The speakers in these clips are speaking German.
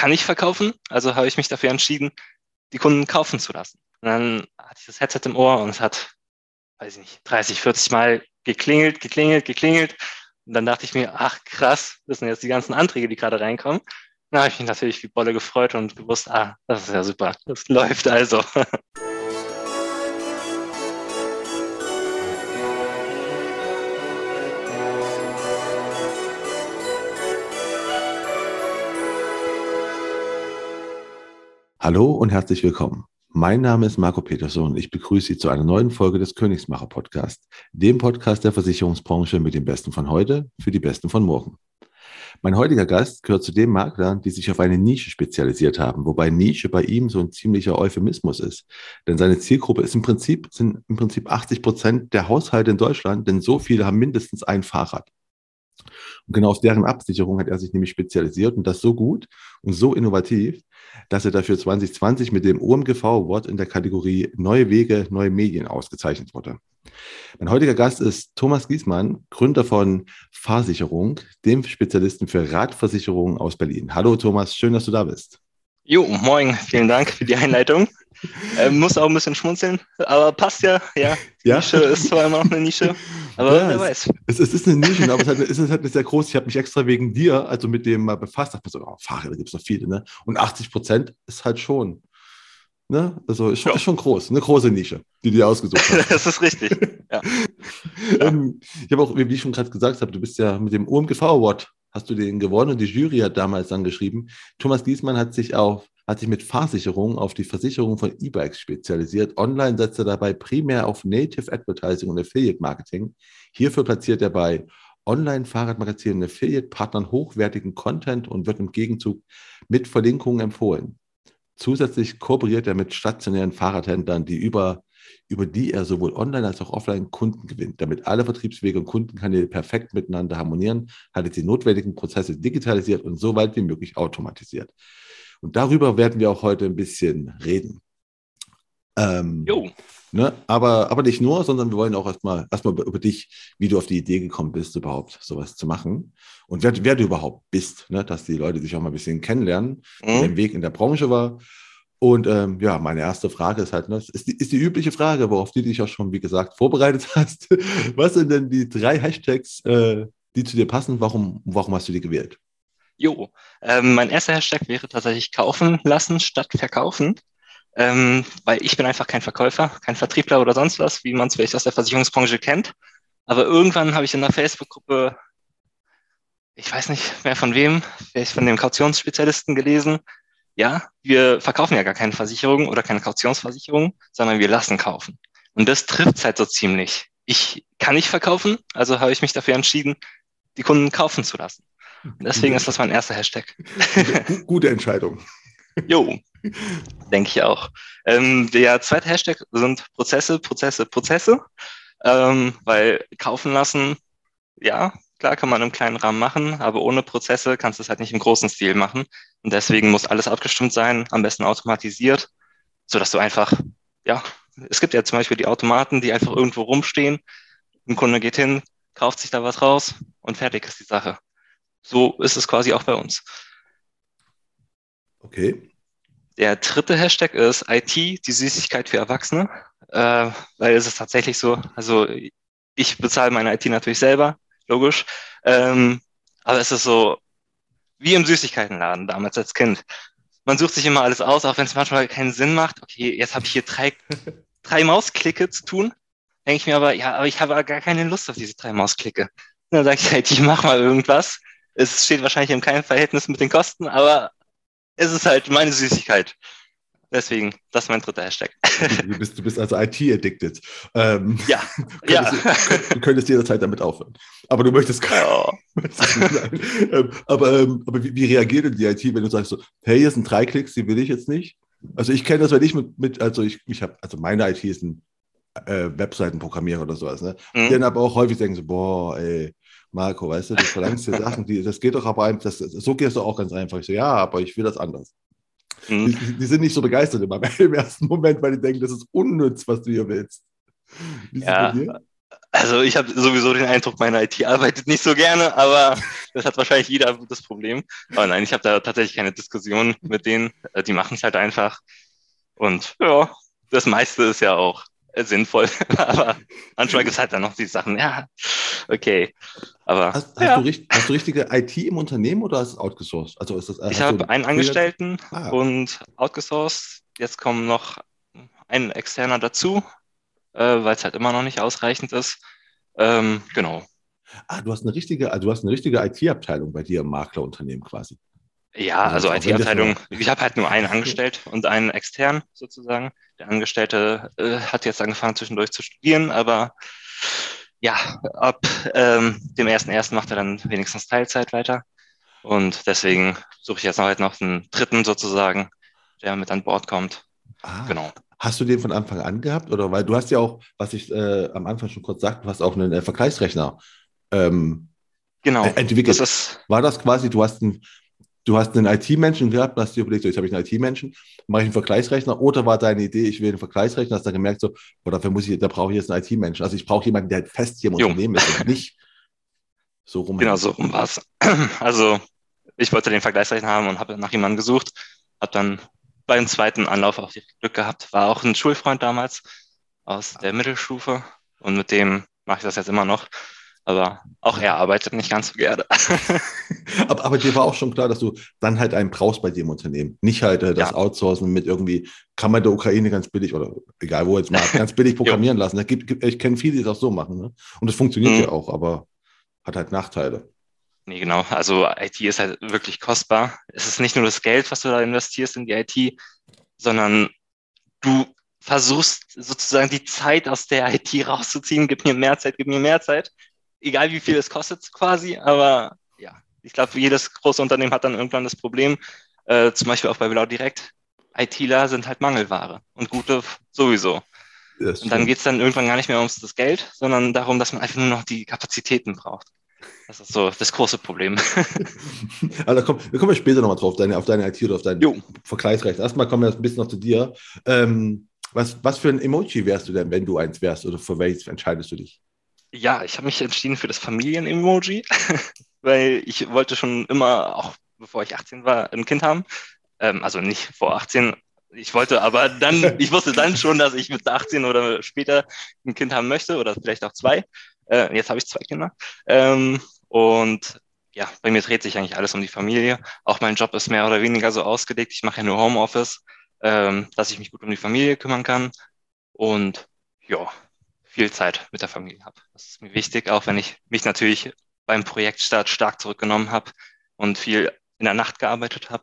kann ich verkaufen, also habe ich mich dafür entschieden, die Kunden kaufen zu lassen. Und dann hatte ich das Headset im Ohr und es hat, weiß ich nicht, 30, 40 Mal geklingelt, geklingelt, geklingelt. Und dann dachte ich mir, ach krass, das sind jetzt die ganzen Anträge, die gerade reinkommen. Dann habe ich mich natürlich wie Bolle gefreut und gewusst, ah, das ist ja super, das läuft also. Hallo und herzlich willkommen. Mein Name ist Marco Peterson und ich begrüße Sie zu einer neuen Folge des Königsmacher Podcast, dem Podcast der Versicherungsbranche mit den Besten von heute für die Besten von morgen. Mein heutiger Gast gehört zu den Maklern, die sich auf eine Nische spezialisiert haben, wobei Nische bei ihm so ein ziemlicher Euphemismus ist. Denn seine Zielgruppe ist im Prinzip, sind im Prinzip 80 Prozent der Haushalte in Deutschland, denn so viele haben mindestens ein Fahrrad. Und genau auf deren Absicherung hat er sich nämlich spezialisiert und das so gut und so innovativ, dass er dafür 2020 mit dem OMGV Award in der Kategorie Neue Wege, neue Medien ausgezeichnet wurde. Mein heutiger Gast ist Thomas Giesmann, Gründer von Fahrsicherung, dem Spezialisten für Radversicherungen aus Berlin. Hallo Thomas, schön, dass du da bist. Jo, moin, vielen Dank für die Einleitung. Ähm, muss auch ein bisschen schmunzeln, aber passt ja. Ja, ja? Nische ist zwar immer noch eine Nische, aber ja, wer weiß. Es, es, ist eine Nische, aber es, hat, es ist halt sehr groß. Ich habe mich extra wegen dir, also mit dem mal befasst, dachte mir so, oh, Fahrräder gibt es noch viele, ne? Und 80 Prozent ist halt schon. Ne? Also ist schon, ja. ist schon groß, eine große Nische, die dir ausgesucht hast. das ist richtig. Ja. ähm, ich habe auch, wie ich schon gerade gesagt habe, du bist ja mit dem UMGV Award, hast du den gewonnen und die Jury hat damals dann geschrieben. Thomas Giesmann hat sich auf hat sich mit Fahrsicherung auf die Versicherung von E-Bikes spezialisiert. Online setzt er dabei primär auf Native Advertising und Affiliate Marketing. Hierfür platziert er bei Online-Fahrradmagazinen und Affiliate-Partnern hochwertigen Content und wird im Gegenzug mit Verlinkungen empfohlen. Zusätzlich kooperiert er mit stationären Fahrradhändlern, die über, über die er sowohl online als auch offline Kunden gewinnt. Damit alle Vertriebswege und Kundenkanäle perfekt miteinander harmonieren, hat er die notwendigen Prozesse digitalisiert und so weit wie möglich automatisiert. Und darüber werden wir auch heute ein bisschen reden. Ähm, jo. Ne, aber, aber nicht nur, sondern wir wollen auch erstmal erstmal über dich, wie du auf die Idee gekommen bist, überhaupt sowas zu machen und wer, wer du überhaupt bist, ne, dass die Leute dich auch mal ein bisschen kennenlernen, mhm. wie dein Weg in der Branche war. Und ähm, ja, meine erste Frage ist halt, ne, ist, die, ist die übliche Frage, worauf du dich auch schon, wie gesagt, vorbereitet hast. Was sind denn die drei Hashtags, äh, die zu dir passen? Warum, warum hast du die gewählt? Jo, ähm, mein erster Hashtag wäre tatsächlich kaufen lassen statt verkaufen, ähm, weil ich bin einfach kein Verkäufer, kein Vertriebler oder sonst was, wie man es vielleicht aus der Versicherungsbranche kennt. Aber irgendwann habe ich in einer Facebook-Gruppe, ich weiß nicht mehr von wem, vielleicht von dem Kautionsspezialisten gelesen, ja, wir verkaufen ja gar keine Versicherung oder keine Kautionsversicherung, sondern wir lassen kaufen. Und das trifft es halt so ziemlich. Ich kann nicht verkaufen, also habe ich mich dafür entschieden, die Kunden kaufen zu lassen. Deswegen ist das mein erster Hashtag. Gute, gute Entscheidung. Jo, denke ich auch. Ähm, der zweite Hashtag sind Prozesse, Prozesse, Prozesse. Ähm, weil kaufen lassen, ja, klar kann man im kleinen Rahmen machen, aber ohne Prozesse kannst du es halt nicht im großen Stil machen. Und deswegen muss alles abgestimmt sein, am besten automatisiert, sodass du einfach, ja, es gibt ja zum Beispiel die Automaten, die einfach irgendwo rumstehen. Ein Kunde geht hin, kauft sich da was raus und fertig ist die Sache. So ist es quasi auch bei uns. Okay. Der dritte Hashtag ist IT, die Süßigkeit für Erwachsene, äh, weil es ist tatsächlich so, also ich bezahle meine IT natürlich selber, logisch, ähm, aber es ist so wie im Süßigkeitenladen damals als Kind. Man sucht sich immer alles aus, auch wenn es manchmal keinen Sinn macht. Okay, jetzt habe ich hier drei, drei Mausklicke zu tun. Denke ich mir aber, ja, aber ich habe gar keine Lust auf diese drei Mausklicke. Dann sage ich halt, ich mach mal irgendwas. Es steht wahrscheinlich in keinem Verhältnis mit den Kosten, aber es ist halt meine Süßigkeit. Deswegen, das ist mein dritter Hashtag. Du bist, du bist also IT-addicted. Ähm, ja. könntest, ja. Du könntest jederzeit damit aufhören. Aber du möchtest oh. ähm, aber, ähm, aber wie, wie, reagiert denn die IT, wenn du sagst so, hey, hier sind drei Klicks, die will ich jetzt nicht? Also ich kenne das, wenn ich mit, mit also ich, ich habe, also meine IT ist ein äh, Webseitenprogrammierer oder sowas, ne? Mhm. Die dann aber auch häufig denken so, boah, ey, Marco, weißt du, du verlangst dir Sachen, die, das geht doch aber einfach, das, so gehst du auch ganz einfach. Ich so, ja, aber ich will das anders. Mhm. Die, die, sind nicht so begeistert immer im ersten Moment, weil die denken, das ist unnütz, was du hier willst. Ja, Also ich habe sowieso den Eindruck, meine IT arbeitet nicht so gerne, aber das hat wahrscheinlich jeder das Problem. Aber nein, ich habe da tatsächlich keine Diskussion mit denen. Äh, die machen es halt einfach. Und ja, das meiste ist ja auch sinnvoll. aber manchmal gibt es halt dann noch die Sachen, ja, okay. Aber Hast, hast, ja. du, hast du richtige IT im Unternehmen oder hast du es outgesourced? Also ist das, ich habe einen Angestellten Ah. und outgesourced. Jetzt kommen noch ein externer dazu, äh, weil es halt immer noch nicht ausreichend ist. Ähm, genau. Ah, du hast eine richtige, also du hast eine richtige IT-Abteilung bei dir im Maklerunternehmen quasi. Ja, Also also IT-Abteilung, ich habe halt nur einen angestellt und einen extern sozusagen. Der Angestellte äh, hat jetzt angefangen zwischendurch zu studieren, aber ja, ab ähm, dem ersten ersten macht er dann wenigstens Teilzeit weiter. Und deswegen suche ich jetzt noch halt noch einen dritten sozusagen, der mit an Bord kommt. Ah, Genau. Hast du den von Anfang an gehabt? Oder weil du hast ja auch, was ich äh, am Anfang schon kurz sagte, du hast auch einen äh, Vergleichsrechner ähm, Genau. äh, entwickelt. Das ist, War das quasi, du hast einen, du hast einen IT-Menschen gehabt, hast dir überlegt, so, jetzt habe ich einen IT-Menschen, mache ich einen Vergleichsrechner oder war deine Idee, ich will einen Vergleichsrechner, hast dann gemerkt, so, boah, dafür muss ich, da brauche ich jetzt einen IT-Menschen. Also ich brauche jemanden, der halt fest hier im. Unternehmen ist und nicht so rum. genau so rum war's. Also ich wollte den Vergleichsrechner haben und habe nach jemandem gesucht, habe dann beim zweiten Anlauf auch Glück gehabt. War auch ein Schulfreund damals aus der Mittelstufe und mit dem mache ich das jetzt immer noch. Aber auch er arbeitet nicht ganz so gerne. Aber, aber dir war auch schon klar, dass du dann halt einen brauchst bei im Unternehmen. Nicht halt äh, das Ja. Outsourcen mit irgendwie, kann man der Ukraine ganz billig oder egal wo jetzt mal, ganz billig programmieren lassen. Da gibt, gibt, ich kenne viele, die das auch so machen. Ne? Und das funktioniert Mhm. ja auch, aber hat halt Nachteile. Nee, genau. Also IT ist halt wirklich kostbar. Es ist nicht nur das Geld, was du da investierst in die IT, sondern du versuchst sozusagen die Zeit aus der IT rauszuziehen. Gib mir mehr Zeit, gib mir mehr Zeit. Egal wie viel es kostet quasi, aber ja, ich glaube, jedes große Unternehmen hat dann irgendwann das Problem, äh, zum Beispiel auch bei Blau Direkt, ITler sind halt Mangelware und gute sowieso. Und dann stimmt. geht's dann irgendwann gar nicht mehr ums das Geld, sondern darum, dass man einfach nur noch die Kapazitäten braucht. Das ist so das große Problem. Aber da kommen, da kommen wir später nochmal drauf, deine, auf deine IT oder auf deinen Jo. Vergleichsrecht. Erstmal kommen wir ein bisschen noch zu dir. Ähm, was, was für ein Emoji wärst du denn, wenn du eins wärst? Oder für welches entscheidest du dich? Ja, ich habe mich entschieden für das Familien-Emoji, weil ich wollte schon immer, auch bevor ich 18 war, ein Kind haben. Ähm, also nicht vor 18. Ich wollte aber dann, ich wusste dann schon, dass ich mit 18 oder später ein Kind haben möchte oder vielleicht auch zwei. Äh, jetzt habe ich zwei Kinder. Ähm, und ja, bei mir dreht sich eigentlich alles um die Familie. Auch mein Job ist mehr oder weniger so ausgelegt. Ich mache ja nur Homeoffice, ähm, dass ich mich gut um die Familie kümmern kann. Und ja, viel Zeit mit der Familie habe. Das ist mir wichtig, auch wenn ich mich natürlich beim Projektstart stark zurückgenommen habe und viel in der Nacht gearbeitet habe.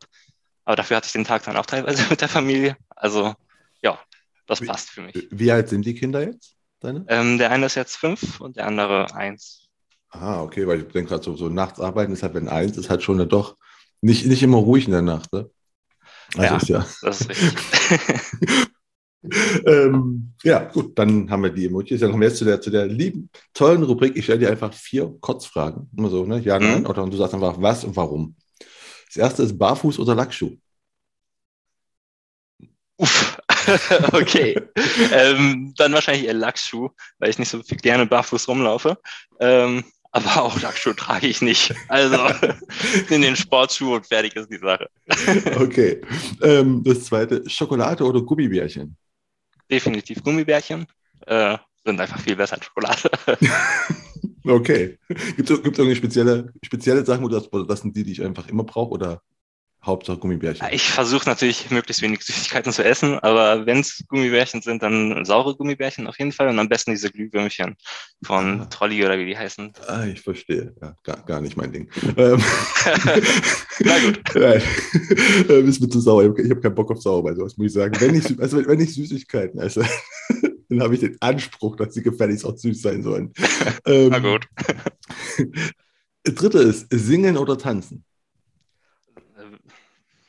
Aber dafür hatte ich den Tag dann auch teilweise mit der Familie. Also ja, das Wie- passt für mich. Wie alt sind die Kinder jetzt? Deine? Ähm, der eine ist jetzt fünf und der andere eins. Ah, okay, weil ich denke gerade so, so nachts arbeiten ist halt, wenn eins ist halt schon doch nicht, nicht immer ruhig in der Nacht. Ne? Also Ja. ja. Das ist richtig. ähm, ja, gut, dann haben wir die Emojis. Dann kommen wir jetzt zu der, zu der lieben, tollen Rubrik. Ich stelle dir einfach vier Kurzfragen. Immer so, ne? Ja, nein. Mhm. Oder und du sagst einfach was und warum. Das erste ist Barfuß oder Lackschuh. Uff. okay. ähm, dann wahrscheinlich eher Lackschuh, weil ich nicht so viel gerne barfuß rumlaufe. Ähm, aber auch Lackschuh trage ich nicht. Also in den Sportschuh und fertig ist die Sache. Okay. ähm, das zweite, Schokolade oder Gummibärchen? Definitiv Gummibärchen. Äh, sind einfach viel besser als Schokolade. Okay. Gibt es irgendwie spezielle, spezielle Sachen, wo das, oder das sind die, die ich einfach immer brauche oder Hauptsache Gummibärchen? Ich versuche natürlich möglichst wenig Süßigkeiten zu essen, aber wenn es Gummibärchen sind, dann saure Gummibärchen auf jeden Fall und am besten diese Glühwürmchen von Ah. Trolli oder wie die heißen. Ah, ich verstehe. Ja, gar, gar nicht mein Ding. Ähm, Na gut. Nein. Ähm, ist mir zu sauer. Ich habe hab keinen Bock auf sauer bei sowas, muss ich sagen. Wenn ich, also wenn, ich Süßigkeiten esse, dann habe ich den Anspruch, dass sie gefälligst auch süß sein sollen. Ähm, Na gut. Dritte ist singen oder tanzen.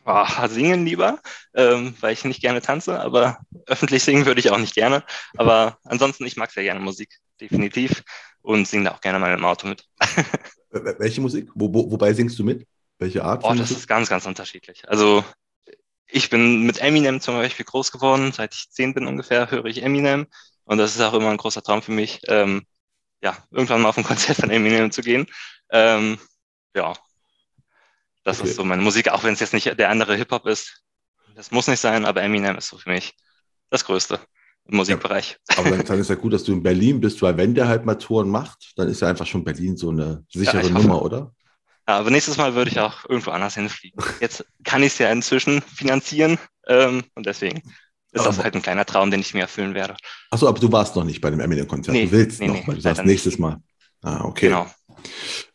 Ah, singen lieber, ähm, weil ich nicht gerne tanze, aber öffentlich singen würde ich auch nicht gerne. Aber ansonsten, ich mag sehr gerne Musik, definitiv. Und singe da auch gerne mal im Auto mit. Wel- Welche Musik? Wo, wo, wobei singst du mit? Welche Art? Oh, das Musik? ist ganz, ganz unterschiedlich. Also ich bin mit Eminem zum Beispiel groß geworden. Seit ich zehn bin ungefähr, höre ich Eminem. Und das ist auch immer ein großer Traum für mich, ähm, ja, irgendwann mal auf ein Konzert von Eminem zu gehen. Ähm, ja, das okay. ist so meine Musik, auch wenn es jetzt nicht der andere Hip-Hop ist. Das muss nicht sein, aber Eminem ist so für mich das Größte im Musikbereich. Ja, aber dann, dann, ist ja gut, dass du in Berlin bist, weil wenn der halt mal Touren macht, dann ist ja einfach schon Berlin so eine sichere ja, Nummer, oder? Ja, aber nächstes Mal würde ich auch irgendwo anders hinfliegen. Jetzt kann ich es ja inzwischen finanzieren ähm, und deswegen ist das halt ein kleiner Traum, den ich mir erfüllen werde. Achso, aber du warst noch nicht bei dem Eminem-Konzert. Nee, du willst nee, noch, nee, du sagst nächstes Mal. Ah, okay. Genau.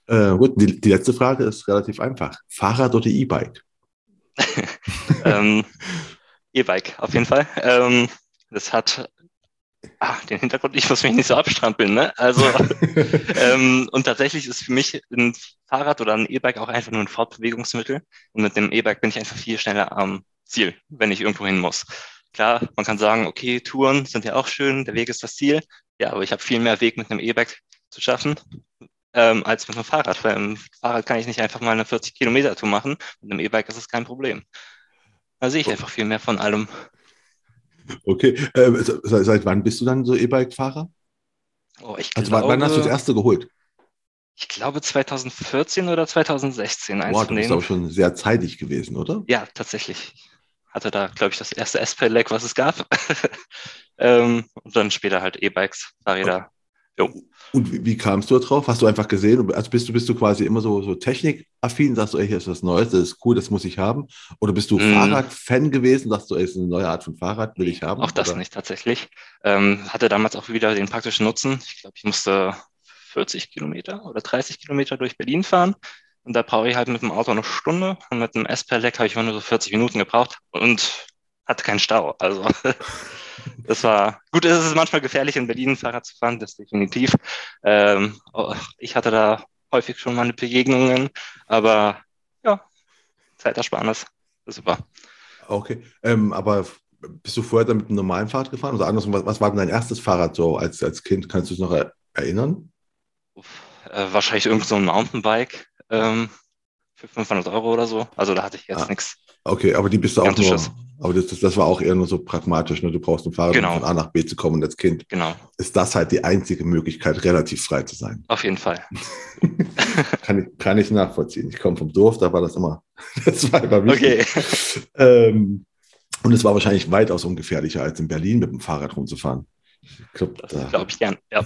Äh, gut, die, die, letzte Frage ist relativ einfach. Fahrrad oder E-Bike? ähm, E-Bike, auf jeden Fall. Ähm, das hat ah, den Hintergrund, ich muss mich nicht so abstrampeln. Ne? Also, ähm, und tatsächlich ist für mich ein Fahrrad oder ein E-Bike auch einfach nur ein Fortbewegungsmittel. Und mit dem E-Bike bin ich einfach viel schneller am Ziel, wenn ich irgendwo hin muss. Klar, man kann sagen, okay, Touren sind ja auch schön, der Weg ist das Ziel. Ja, aber ich habe viel mehr Weg mit einem E-Bike zu schaffen, ähm, als mit einem Fahrrad. Weil im Fahrrad kann ich nicht einfach mal eine 40 Kilometer Tour machen. Mit einem E-Bike ist es kein Problem. Da sehe ich einfach viel mehr von allem. Okay, äh, seit, wann bist du dann so E-Bike-Fahrer? Oh, ich also glaube, wann hast du das erste geholt? Ich glaube 2014 oder 2016. Boah, du bist auch schon sehr zeitig gewesen, oder? Ja, tatsächlich. Hatte da, glaube ich, das erste S-Pedelec, was es gab. ähm, und dann später halt E-Bikes, Fahrräder. Jo. Und wie, kamst du da drauf? Hast du einfach gesehen, also bist du, bist du quasi immer so, so technikaffin, sagst du, ey, hier ist was Neues, das ist cool, das muss ich haben? Oder bist du mm. Fahrradfan gewesen, sagst du, ey, ist eine neue Art von Fahrrad, will ich haben? Auch das oder? nicht tatsächlich. Ähm, hatte damals auch wieder den praktischen Nutzen. Ich glaube, ich musste 40 Kilometer oder 30 Kilometer durch Berlin fahren. Und da brauche ich halt mit dem Auto eine Stunde und mit dem S-Pedelec habe ich immer nur so 40 Minuten gebraucht und hatte keinen Stau. Also das war gut. Es ist manchmal gefährlich in Berlin Fahrrad zu fahren, das definitiv. Ähm, oh, ich hatte da häufig schon meine Begegnungen, aber ja, Zeitersparnis, ist super. Okay, ähm, aber bist du vorher dann mit einem normalen Fahrrad gefahren? Also andersrum, was, was war denn dein erstes Fahrrad so als, als Kind? Kannst du es noch erinnern? Äh, wahrscheinlich irgend so ein Mountainbike ähm, für 500 Euro oder so. Also da hatte ich jetzt ah. nichts. Okay, aber die bist du auch nur, aber das, das, das, war auch eher nur so pragmatisch, ne? Du brauchst ein Fahrrad, genau. um von A nach B zu kommen und als Kind genau. ist das halt die einzige Möglichkeit, relativ frei zu sein. Auf jeden Fall. kann, ich, kann ich nachvollziehen. Ich komme vom Dorf, da war das immer, das war immer wichtig. Okay. Ähm, und es war wahrscheinlich weitaus ungefährlicher, als in Berlin mit dem Fahrrad rumzufahren. Glaub, das glaube ich gern, ja.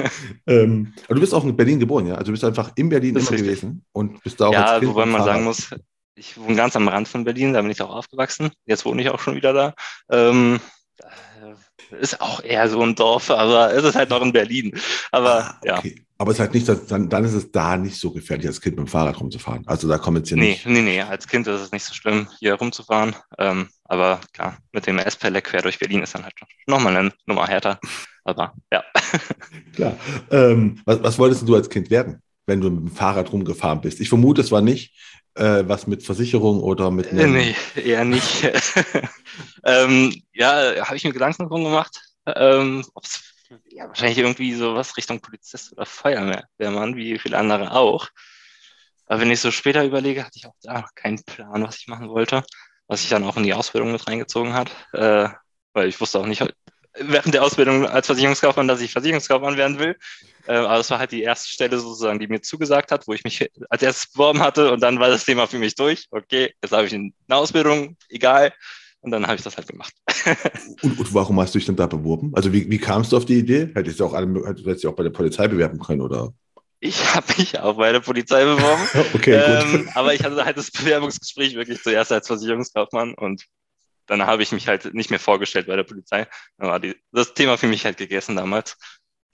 ähm, aber du bist auch in Berlin geboren, ja? Also du bist einfach in Berlin immer richtig. gewesen und bist da auch Ja, wobei man sagen muss, ich wohne ganz am Rand von Berlin, da bin ich auch aufgewachsen. Jetzt wohne ich auch schon wieder da. Ähm, ist auch eher so ein Dorf, aber es ist halt noch in Berlin. Aber ah, okay. ja. Aber es ist halt nicht, dann, dann ist es da nicht so gefährlich, als Kind mit dem Fahrrad rumzufahren. Also da kommen jetzt hier nee, nicht. Nee, nee, als Kind ist es nicht so schlimm, hier rumzufahren. Ähm, aber klar, mit dem S-Pellet quer durch Berlin ist dann halt nochmal eine Nummer härter. Aber ja. Klar. Ähm, was, was wolltest du als Kind werden, wenn du mit dem Fahrrad rumgefahren bist? Ich vermute, es war nicht äh, was mit Versicherung oder mit. Äh, nee, eher nicht. ähm, ja, habe ich mir Gedanken drum gemacht. Ähm, ja, wahrscheinlich irgendwie sowas Richtung Polizist oder Feuerwehrmann, wie viele andere auch. Aber wenn ich so später überlege, hatte ich auch da keinen Plan, was ich machen wollte, was ich dann auch in die Ausbildung mit reingezogen hat, äh, weil ich wusste auch nicht während der Ausbildung als Versicherungskaufmann, dass ich Versicherungskaufmann werden will. Äh, aber es war halt die erste Stelle sozusagen, die mir zugesagt hat, wo ich mich als erstes beworben hatte und dann war das Thema für mich durch. Okay, jetzt habe ich eine Ausbildung, egal. Und dann habe ich das halt gemacht. und, und, warum hast du dich denn da beworben? Also wie, wie kamst du auf die Idee? Hättest du auch, alle, hättest du auch bei der Polizei bewerben können, oder? Ich habe mich auch bei der Polizei beworben. okay, ähm, gut. Aber ich hatte halt das Bewerbungsgespräch wirklich zuerst als Versicherungskaufmann und dann habe ich mich halt nicht mehr vorgestellt bei der Polizei. Dann war die, das Thema für mich halt gegessen damals.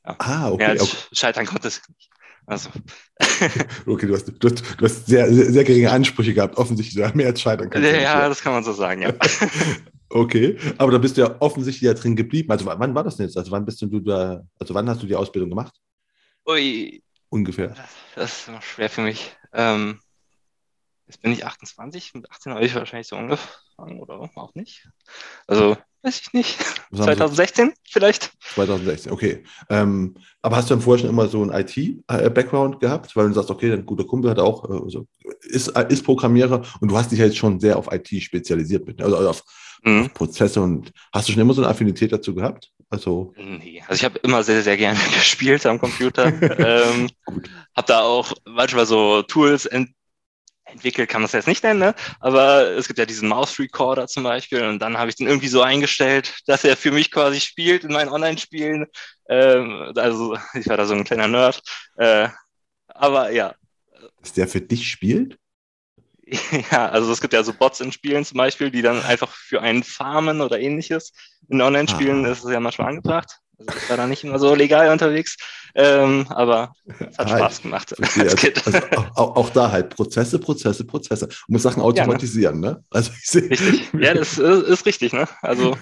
Ja. Ah, okay. Mehr als okay. scheitern konnte es nicht. Also. okay, du hast, du hast, du hast sehr, sehr, sehr, geringe Ansprüche gehabt, offensichtlich mehr als scheitern kannst. Ja, ja, das kann man so sagen, ja. okay, aber da bist du ja offensichtlich ja drin geblieben. Also wann war das denn jetzt? Also wann bist du da, also wann hast du die Ausbildung gemacht? Ui. Ungefähr. Das, das ist noch schwer für mich. Ähm, jetzt bin ich 28, mit 18 habe ich wahrscheinlich so angefangen oder auch nicht. Also weiß ich nicht. 2016 vielleicht? 2016, okay. Ähm, aber hast du dann vorher schon immer so einen IT-Background gehabt, weil du sagst, okay, dein guter Kumpel hat auch, also ist, ist Programmierer und du hast dich jetzt schon sehr auf IT spezialisiert, mit, also auf, mhm. auf, Prozesse und hast du schon immer so eine Affinität dazu gehabt? Also, Nee, also ich habe immer sehr, sehr gerne gespielt am Computer. ähm, habe da auch manchmal so Tools ent entwickelt, kann man es jetzt nicht nennen, ne? aber es gibt ja diesen Mouse Recorder zum Beispiel und dann habe ich den irgendwie so eingestellt, dass er für mich quasi spielt in meinen Online-Spielen. Ähm, also ich war da so ein kleiner Nerd. Äh, aber ja, dass der für dich spielt? Ja, also es gibt ja so Bots in Spielen zum Beispiel, die dann einfach für einen farmen oder ähnliches. In Online-Spielen Ah. ist es ja manchmal angebracht. Also ich war da nicht immer so legal unterwegs, ähm, aber es hat Ah, Spaß gemacht als Kind. also auch, auch da halt Prozesse, Prozesse, Prozesse. Und muss Sachen automatisieren, ne? Also ich sehe, Richtig. Ja, das ist, ist richtig, ne? Also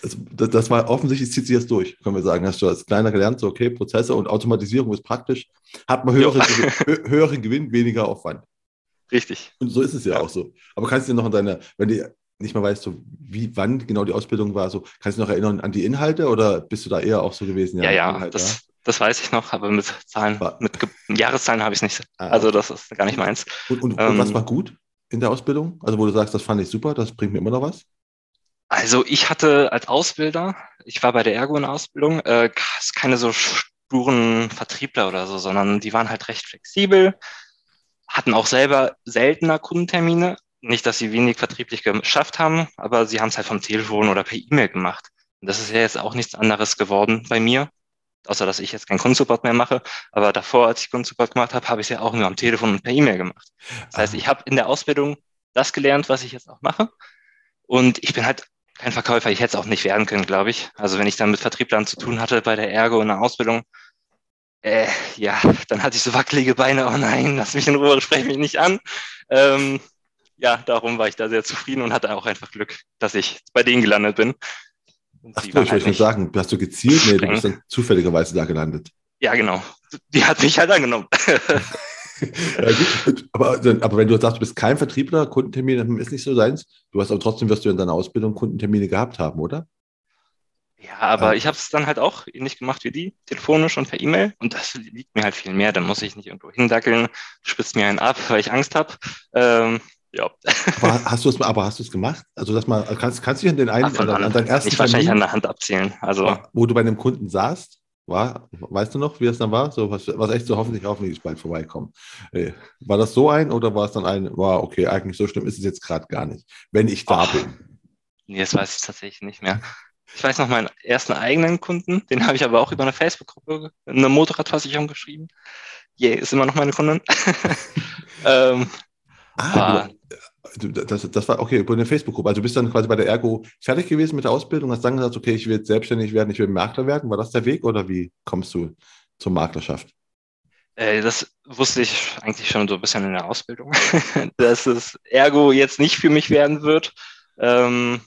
also, das, das war offensichtlich zieht sich das durch, können wir sagen. Hast du als kleiner gelernt, so okay, Prozesse und Automatisierung ist praktisch. Hat man höheren, Gewinn, hö- höheren Gewinn, weniger Aufwand. richtig. Und so ist es ja, Ja. auch so. Aber kannst du dir noch an deine, wenn du nicht mal weißt, so wie, wann genau die Ausbildung war, so kannst du dich noch erinnern an die Inhalte oder bist du da eher auch so gewesen? Ja, ja, Inhalt, das, das weiß ich noch, aber mit Zahlen, War- mit Ge Jahreszahlen habe ich es nicht. Ah, Also das ist gar nicht meins. Und, und, und ähm, was war gut in der Ausbildung? Also wo du sagst, das fand ich super, das bringt mir immer noch was? Also ich hatte als Ausbilder, ich war bei der Ergo in der Ausbildung, äh, keine so sturen Vertriebler oder so, sondern die waren halt recht flexibel, hatten auch selber seltener Kundentermine. Nicht, dass sie wenig vertrieblich geschafft haben, aber sie haben es halt vom Telefon oder per E-Mail gemacht. Und das ist ja jetzt auch nichts anderes geworden bei mir, außer dass ich jetzt keinen Kundensupport mehr mache. Aber davor, als ich Kundensupport gemacht habe, habe ich es ja auch nur am Telefon und per E-Mail gemacht. Das heißt, Ah. ich habe in der Ausbildung das gelernt, was ich jetzt auch mache. Und ich bin halt kein Verkäufer, ich hätte es auch nicht werden können, glaube ich. Also wenn ich dann mit Vertrieblern zu tun hatte bei der Ergo in der Ausbildung, äh, ja, dann hatte ich so wackelige Beine, oh nein, lass mich in Ruhe, sprech mich nicht an. Ähm, ja, darum war ich da sehr zufrieden und hatte auch einfach Glück, dass ich bei denen gelandet bin. Und Ach waren ich halt wollte nicht- schon sagen, hast du gezielt? Nee, du bist dann zufälligerweise da gelandet. Ja, genau. Die hat mich halt angenommen. Ja, aber, aber wenn du sagst, du bist kein Vertriebler, Kundentermin ist nicht so deins, du hast aber trotzdem wirst du in deiner Ausbildung Kundentermine gehabt haben, oder? Ja, aber Ja. ich habe es dann halt auch ähnlich gemacht wie die, telefonisch und per E-Mail. Und das liegt mir halt viel mehr. Dann muss ich nicht irgendwo hindackeln, spitzt mir einen ab, weil ich Angst habe. Ähm, ja, Aber hast du es aber hast du es gemacht? Also das mal kannst kannst du dich an den einen und an, an deinen ersten Ich wahrscheinlich an der Hand abzählen. Also wo du bei einem Kunden saßt, war, weißt du noch, wie es dann war? So was, was echt so hoffentlich hoffentlich bald vorbeikommen. Äh, War das so ein oder war es dann ein, war okay, eigentlich so schlimm ist es jetzt gerade gar nicht, wenn ich da Och. bin. nee, das weiß ich tatsächlich nicht mehr. Ich weiß noch meinen ersten eigenen Kunden, den habe ich aber auch über eine Facebook-Gruppe, eine Motorradversicherung geschrieben. Yeah, ist immer noch meine Kundin. ähm, Ah, das, das war okay, über eine Facebook-Gruppe. Also du bist dann quasi bei der Ergo fertig gewesen mit der Ausbildung, hast dann gesagt, okay, ich will selbstständig werden, ich will Makler werden. War das der Weg oder wie kommst du zur Maklerschaft? Äh, das wusste ich eigentlich schon so ein bisschen in der Ausbildung, dass es Ergo jetzt nicht für mich werden wird. Ähm,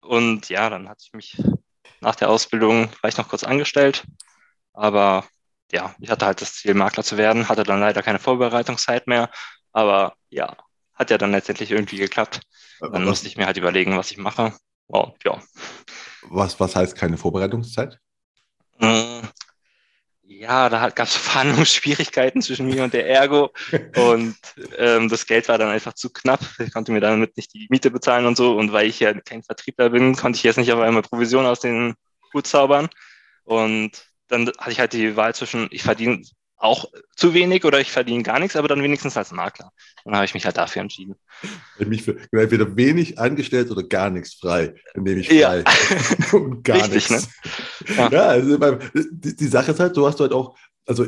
und ja, dann hatte ich mich nach der Ausbildung vielleicht noch kurz angestellt. Aber ja, ich hatte halt das Ziel, Makler zu werden, hatte dann leider keine Vorbereitungszeit mehr. Aber ja, hat ja dann letztendlich irgendwie geklappt. Dann Was, musste ich mir halt überlegen, was ich mache. Wow, ja. was, was heißt keine Vorbereitungszeit? Mm, Ja, da gab es Verhandlungsschwierigkeiten zwischen mir und der Ergo und ähm, das Geld war dann einfach zu knapp. Ich konnte mir damit nicht die Miete bezahlen und so und weil ich ja kein Vertriebler bin, konnte ich jetzt nicht auf einmal Provision aus den Hut zaubern und dann hatte ich halt die Wahl zwischen, ich verdiene auch zu wenig oder ich verdiene gar nichts, aber dann wenigstens als Makler. Dann habe ich mich halt dafür entschieden. Wenn mich für, entweder wenig angestellt oder gar nichts frei, dann nehme ich Ja. frei. Und gar Richtig, nichts. Ja. Ja, also die, die Sache ist halt, du hast halt auch, also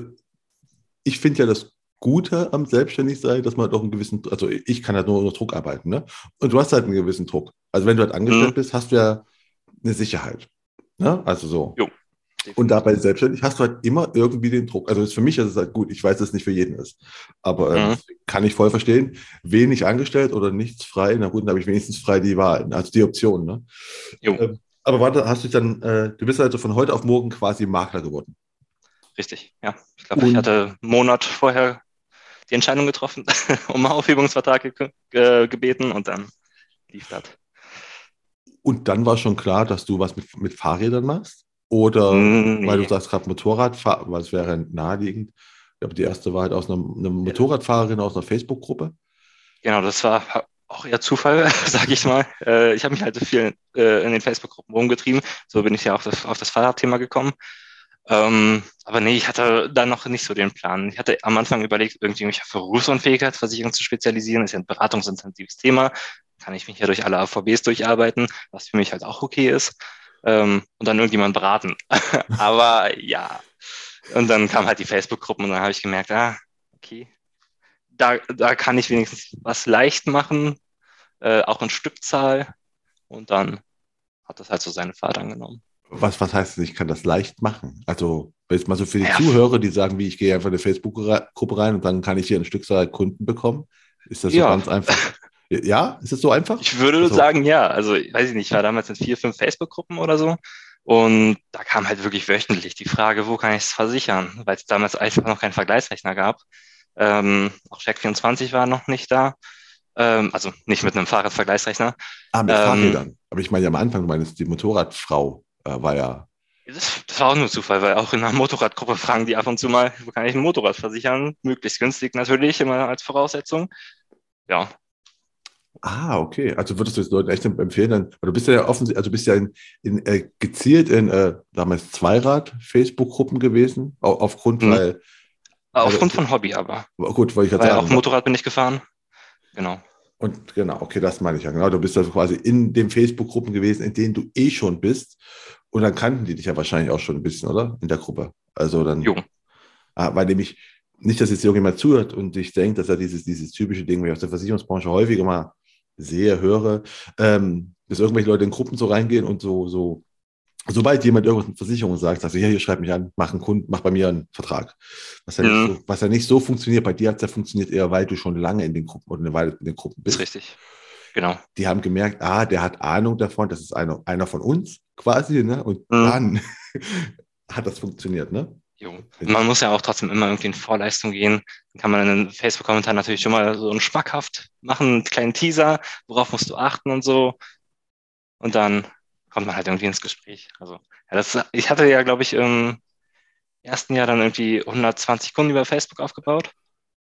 ich finde ja das Gute am Selbstständigsein, dass man halt auch einen gewissen, also ich kann halt nur unter Druck arbeiten, ne? Und du hast halt einen gewissen Druck. Also wenn du halt angestellt Mhm. bist, hast du ja eine Sicherheit. Ne? Also so. Jo. Und dabei selbstständig hast du halt immer irgendwie den Druck. Also ist für mich ist es halt gut. Ich weiß, dass es nicht für jeden ist. Aber ähm, Mhm. kann ich voll verstehen. Wenig angestellt oder nichts frei. Na gut, dann habe ich wenigstens frei die Wahl, also die Option. Ne? Ähm, aber warte, hast du dich dann, äh, du bist also von heute auf morgen quasi Makler geworden. Richtig, ja. Ich glaube, ich hatte einen Monat vorher die Entscheidung getroffen, um einen Aufhebungsvertrag ge ge gebeten und dann lief das. Und dann war schon klar, dass du was mit, mit Fahrrädern machst? Oder Mm, weil du nee. sagst gerade Motorrad, weil es wäre naheliegend. Ich glaube, die erste war halt aus einer, einer Motorradfahrerin aus einer Facebook-Gruppe. Genau, das war auch eher Zufall, sage ich mal. Äh, ich habe mich halt viel äh, in den Facebook-Gruppen rumgetrieben. So bin ich ja auch das, auf das Fahrradthema gekommen. Ähm, aber nee, ich hatte da noch nicht so den Plan. Ich hatte am Anfang überlegt, irgendwie mich auf Berufsunfähigkeitsversicherung zu spezialisieren. Das ist ja ein beratungsintensives Thema. Kann ich mich ja durch alle AVBs durcharbeiten, was für mich halt auch okay ist. Ähm, und dann irgendjemand beraten. aber ja. Und dann kamen halt die Facebook-Gruppen und dann habe ich gemerkt, ah, okay, da, da kann ich wenigstens was leicht machen, äh, auch in Stückzahl. Und dann hat das halt so seine Fahrt angenommen. Was, was heißt, ich kann das leicht machen? Also, jetzt mal so für die ja. Zuhörer, die sagen, wie ich gehe einfach in eine Facebook-Gruppe rein und dann kann ich hier ein Stückzahl Kunden bekommen. Ist das so ja. ganz einfach? Ja, ist das so einfach? Ich würde also. sagen, ja. Also, weiß ich nicht, ich war damals in vier, fünf Facebook-Gruppen oder so. Und da kam halt wirklich wöchentlich die Frage, wo kann ich es versichern? Weil es damals einfach noch keinen Vergleichsrechner gab. Ähm, auch Check24 war noch nicht da. Ähm, also nicht mit einem Fahrradvergleichsrechner. Ah, mit ähm, Fahrrädern. Aber ich meine ja am Anfang, du meinst, die Motorradfrau äh, war ja. Das, das, war auch nur Zufall, weil auch in einer Motorradgruppe fragen die ab und zu mal, wo kann ich ein Motorrad versichern? Möglichst günstig natürlich, immer als Voraussetzung. Ja. Ah, okay. Also würdest du es Leuten echt empfehlen, dann, weil du bist ja offensichtlich, also bist ja in, in äh, gezielt in äh, damals Zweirad-Facebook-Gruppen gewesen, aufgrund, mhm. weil Aufgrund von Hobby aber. Gut, wollte ich gerade sagen. Auch Motorrad bin ich gefahren. Genau. Und genau, okay, das meine ich ja. Genau, du bist also quasi in den Facebook-Gruppen gewesen, in denen du eh schon bist. Und dann kannten die dich ja wahrscheinlich auch schon ein bisschen, oder? In der Gruppe. Also dann. Jo. Ah, weil nämlich nicht, dass jetzt irgendjemand zuhört und ich denke, dass er dieses, dieses typische Ding, wie aus der Versicherungsbranche häufiger mal sehe, höre, ähm, dass irgendwelche Leute in Gruppen so reingehen und so, so sobald jemand irgendwas mit Versicherung sagt, sagst du, ja, hier schreib mich an, mach einen Kunden, mach bei mir einen Vertrag. Was ja, mhm. nicht, so, was ja nicht so funktioniert, bei dir hat es ja funktioniert eher, weil du schon lange in den Gruppen oder eine Weile in den Gruppen bist. Das ist richtig. Genau. Die haben gemerkt, ah, der hat Ahnung davon, das ist einer, einer von uns quasi, ne? Und mhm. dann hat das funktioniert, ne? Jo. Man muss ja auch trotzdem immer irgendwie in Vorleistung gehen. Dann kann man in den Facebook-Kommentar natürlich schon mal so einen schmackhaft machen, einen kleinen Teaser, worauf musst du achten und so. Und dann kommt man halt irgendwie ins Gespräch. Also, ja, das, ich hatte ja, glaube ich, im ersten Jahr dann irgendwie 120 Kunden über Facebook aufgebaut,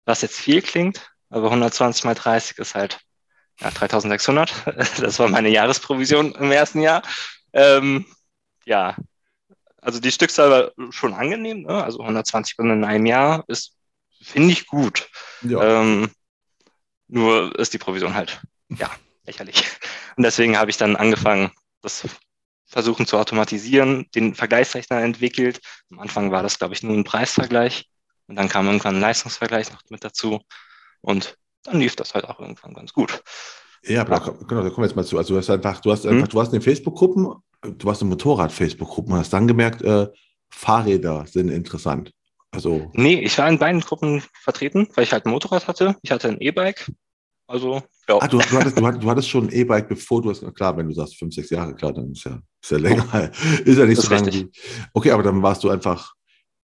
was jetzt viel klingt, aber 120 mal 30 ist halt ja, 3600. Das war meine Jahresprovision im ersten Jahr. Ähm, ja, also die Stückzahl war schon angenehm, ne? also 120 Kunden in einem Jahr ist, finde ich gut. Ja. Ähm, nur ist die Provision halt, ja, lächerlich. Und deswegen habe ich dann angefangen, das versuchen zu automatisieren, den Vergleichsrechner entwickelt. Am Anfang war das, glaube ich, nur ein Preisvergleich und dann kam irgendwann ein Leistungsvergleich noch mit dazu und dann lief das halt auch irgendwann ganz gut. Ja, aber genau, da kommen wir jetzt mal zu. Also du hast einfach, du hast einfach, hm? du hast in den Facebook-Gruppen, du hast in Motorrad-Facebook-Gruppen und hast dann gemerkt, äh, Fahrräder sind interessant. Also. Nee, ich war in beiden Gruppen vertreten, weil ich halt ein Motorrad hatte. Ich hatte ein E-Bike also, ja. Ah, du, du, hattest, du, hattest, du hattest schon ein E-Bike, bevor du hast, klar, wenn du sagst fünf, sechs Jahre, klar, dann ist ja, ist ja länger. ist ja nicht das so lange. Wie, okay, aber dann warst du einfach